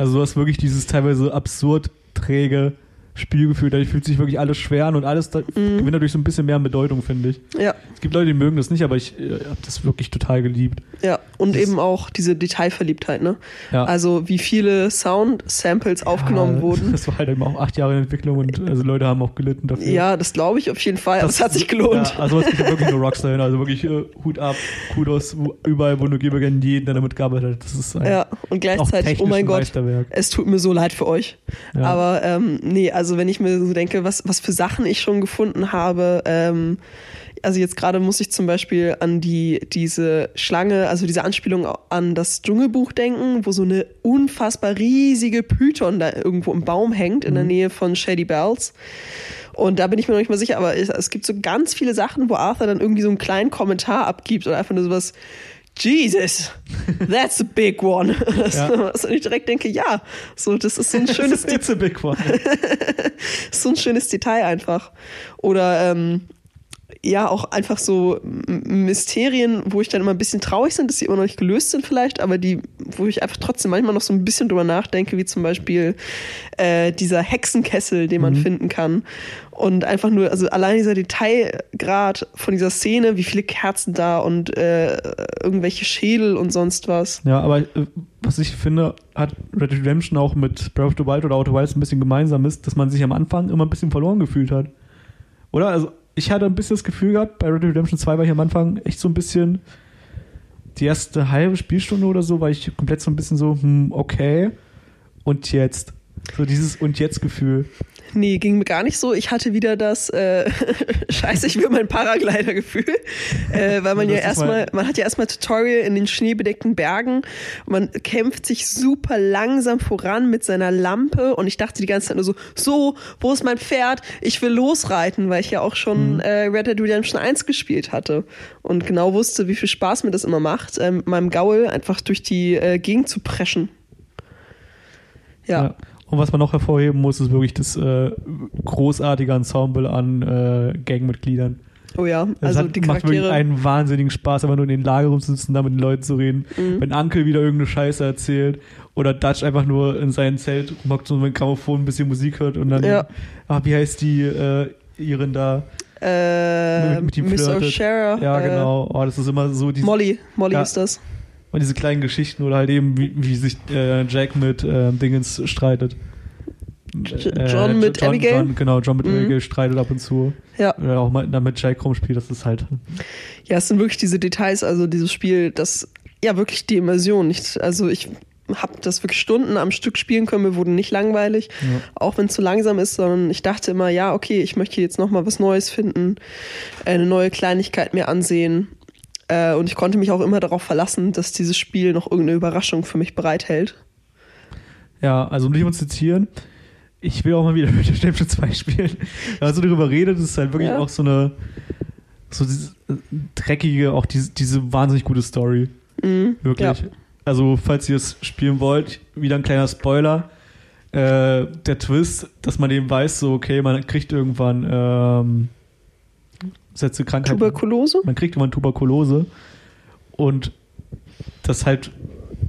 Also du hast wirklich dieses teilweise absurd träge Spielgefühl, dadurch fühlt sich wirklich alles schwer an und alles da, Mhm. gewinnt dadurch so ein bisschen mehr an Bedeutung, finde ich. Ja, Es gibt Leute, die mögen das nicht, aber ich äh, habe das wirklich total geliebt. ja. Und Das- eben auch diese Detailverliebtheit, ne? Ja. Also wie viele Sound-Samples aufgenommen ja, wurden. Das war halt eben auch acht Jahre in Entwicklung und also Leute haben auch gelitten dafür. Ja, das glaube ich auf jeden Fall. Das, hat sich gelohnt. Ja, also es gibt wirklich nur Rockstar hin, also wirklich äh, Hut ab, Kudos, überall, wo nur Gebergen jeden, der damit gearbeitet hat. Das ist ein Ja, und gleichzeitig, oh mein ein Gott, es tut mir so leid für euch. Ja. Aber ähm, nee, also wenn ich mir so denke, was, was für Sachen ich schon gefunden habe, ähm, also jetzt gerade muss ich zum Beispiel an die, diese Schlange, also diese Anspielung an das Dschungelbuch denken, wo so eine unfassbar riesige Python da irgendwo im Baum hängt, in der Nähe von Shady Bells. Und da bin ich mir noch nicht mal sicher, aber es, es gibt so ganz viele Sachen, wo Arthur dann irgendwie so einen kleinen Kommentar abgibt oder einfach nur sowas, Jesus, that's a big one. Ja. was ich direkt denke, ja, so, das ist so ein schönes It's a big one. so ein schönes Detail einfach. Oder ähm, ja, auch einfach so Mysterien, wo ich dann immer ein bisschen traurig bin, dass sie immer noch nicht gelöst sind vielleicht, aber die, wo ich einfach trotzdem manchmal noch so ein bisschen drüber nachdenke, wie zum Beispiel äh, dieser Hexenkessel, den man finden kann. Und einfach nur, also allein dieser Detailgrad von dieser Szene, wie viele Kerzen da und äh, irgendwelche Schädel und sonst was. Ja, aber äh, was ich finde, hat Red Dead Redemption auch mit Breath of the Wild oder Outer Wilds ein bisschen gemeinsam ist, dass man sich am Anfang immer ein bisschen verloren gefühlt hat. Oder? Also ich hatte ein bisschen das Gefühl gehabt, bei Red Dead Redemption 2 war ich am Anfang echt so ein bisschen die erste halbe Spielstunde oder so, war ich komplett so ein bisschen so, hm, okay. Und jetzt? So dieses Und jetzt Gefühl. Nee, ging mir gar nicht so. Ich hatte wieder das äh, Scheiße, ich will mein Paraglider-Gefühl. Äh, weil man ja erstmal, mal- man hat ja erstmal Tutorial in den schneebedeckten Bergen. Man kämpft sich super langsam voran mit seiner Lampe und ich dachte die ganze Zeit nur so, so, wo ist mein Pferd? Ich will losreiten, weil ich ja auch schon Mhm. äh, Red Dead Redemption 1 gespielt hatte und genau wusste, wie viel Spaß mir das immer macht, äh, meinem Gaul einfach durch die äh, Gegend zu preschen. ja. Und was man noch hervorheben muss, ist wirklich das äh, großartige Ensemble an äh, Gangmitgliedern. Oh ja, also hat, die macht wirklich Charaktere. einen wahnsinnigen Spaß, einfach nur in den Lager rumzusitzen, da mit den Leuten zu reden. Mhm. Wenn Uncle wieder irgendeine Scheiße erzählt oder Dutch einfach nur in seinem Zelt rumhockt und mit dem Grammophon ein bisschen Musik hört und dann, Ja. ah, wie heißt die äh, Iren da? Äh, mit ihm Miss. O'Shara. Ja, äh, genau. Oh, das ist immer so diese, Molly, Molly Ja. ist das. Und diese kleinen Geschichten oder halt eben, wie, wie sich äh, Jack mit äh, Dingens streitet. äh, John mit Abigail? John, genau, John mit Mhm. Abigail streitet ab und zu. Ja. Oder auch mal damit Jack rumspielt, das ist halt. Ja, es sind wirklich diese Details, also dieses Spiel, das ja wirklich die Immersion. Nicht, also ich habe das wirklich Stunden am Stück spielen können, mir wurde nicht langweilig, Ja. auch wenn es zu langsam ist, sondern ich dachte immer, ja, okay, ich möchte jetzt nochmal was Neues finden, eine neue Kleinigkeit mir ansehen. Äh, und ich konnte mich auch immer darauf verlassen, dass dieses Spiel noch irgendeine Überraschung für mich bereithält. Ja, also um dich mal zu zitieren, ich will auch mal wieder Red Dead Redemption 2 spielen. Wenn man so darüber redet, ist es halt wirklich Ja. auch so eine so diese dreckige, auch diese, diese wahnsinnig gute Story. Mhm. Wirklich. Ja. Also, falls ihr es spielen wollt, wieder ein kleiner Spoiler. Äh, der Twist, dass man eben weiß, so, okay, man kriegt irgendwann ähm, Sätze Krankheit. Tuberkulose? Man kriegt irgendwann Tuberkulose. Und das halt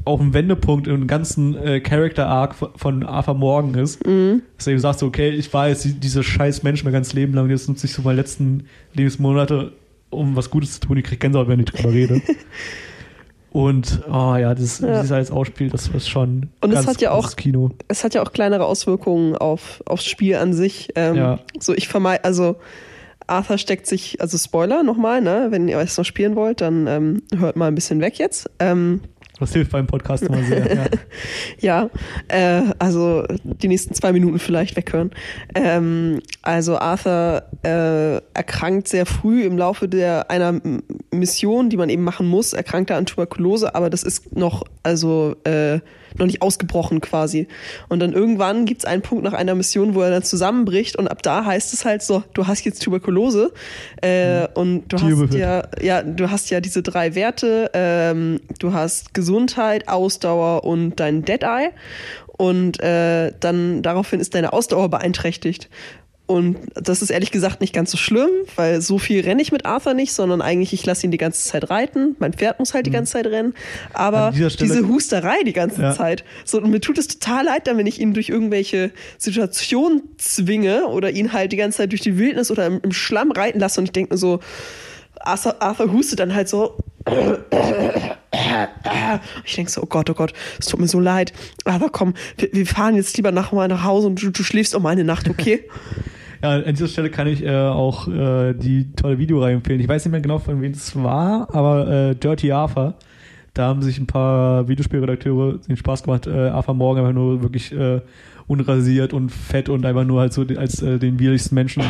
auch ein Wendepunkt im ganzen äh, Character Arc von- Arthur Morgan ist. Mhm. Dass er eben sagt, so, okay, ich war jetzt die- dieser scheiß Mensch mein ganzes Leben lang, jetzt nutze ich so meine letzten Lebensmonate, um was Gutes zu tun. Ich krieg Gänsehaut, wenn ich drüber rede. Und, oh ja, das, Ja. wie das alles ausspielt, das ist schon Und es ganz hat ja auch- Kino. es hat ja auch kleinere Auswirkungen auf, aufs Spiel an sich. Ähm, Ja. So, ich vermeide, also Arthur steckt sich, also Spoiler nochmal, ne? Wenn ihr es noch spielen wollt, dann ähm, hört mal ein bisschen weg jetzt. Ähm, Das hilft beim Podcast immer sehr. ja. ja, äh, also die nächsten zwei Minuten vielleicht weghören. Ähm, also Arthur äh, erkrankt sehr früh im Laufe der einer Mission, die man eben machen muss, erkrankt er an Tuberkulose, aber das ist noch also äh, noch nicht ausgebrochen quasi. Und dann irgendwann gibt es einen Punkt nach einer Mission, wo er dann zusammenbricht und ab da heißt es halt so, du hast jetzt Tuberkulose äh, und du hast Tierbehüt. ja, ja, du hast ja diese drei Werte, ähm, du hast Gesundheit, Ausdauer und dein Deadeye und äh, dann daraufhin ist deine Ausdauer beeinträchtigt. Und das ist ehrlich gesagt nicht ganz so schlimm, weil so viel renne ich mit Arthur nicht, sondern eigentlich ich lasse ihn die ganze Zeit reiten. Mein Pferd muss halt die ganze Zeit rennen. Aber Mhm. Diese Husterei die ganze Ja. Zeit. So, und mir tut es total leid, dann, wenn ich ihn durch irgendwelche Situationen zwinge oder ihn halt die ganze Zeit durch die Wildnis oder im, im Schlamm reiten lasse und ich denke mir so, Arthur, Arthur hustet dann halt so. Ich denke so, oh Gott, oh Gott, es tut mir so leid. Aber komm, wir, wir fahren jetzt lieber nach, mal nach Hause und du, du schläfst auch mal eine Nacht, okay? Ja, an dieser Stelle kann ich äh, auch äh, die tolle Videoreihe empfehlen. Ich weiß nicht mehr genau, von wem es war, aber äh, Dirty Arthur. Da haben sich ein paar Videospielredakteure den Spaß gemacht, äh, Arthur Morgan einfach nur wirklich äh, unrasiert und fett und einfach nur halt so als äh, den widerlichsten Menschen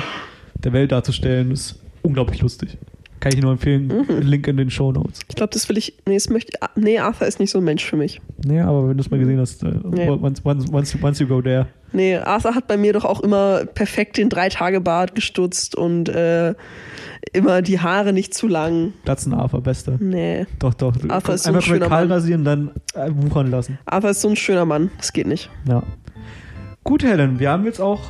der Welt darzustellen. ist unglaublich lustig. Kann ich nur empfehlen. Mhm. Link in den Show Notes. Ich glaube, das will ich. Nee, das möchte, nee, Arthur ist nicht so ein Mensch für mich. Nee, aber wenn du es mal gesehen hast, äh, Nee. once, once, once, you- once you go there. Nee, Arthur hat bei mir doch auch immer perfekt den Drei-Tage-Bart gestutzt und äh, immer die Haare nicht zu lang. Glatzen Arthur, beste. Nee. Doch, doch. Arthur ist so ein Einfach schöner Mann. rasieren, dann äh, wuchern lassen. Arthur ist so ein schöner Mann. Das geht nicht. Ja. Gut, Helen, wir haben jetzt auch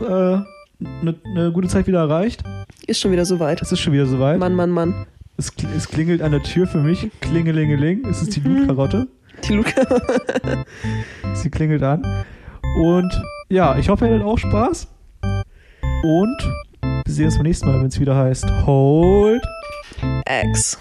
eine ne gute Zeit wieder erreicht. Ist schon wieder soweit. Es ist schon wieder soweit. Mann, Mann, Mann. Es, es klingelt an der Tür für mich. Klingelingeling. Es ist die Mhm. Blutkarotte. Die Luca. Sie klingelt an. Und ja, ich hoffe, ihr hattet auch Spaß. Und wir sehen uns beim nächsten Mal, wenn es wieder heißt Hold. X.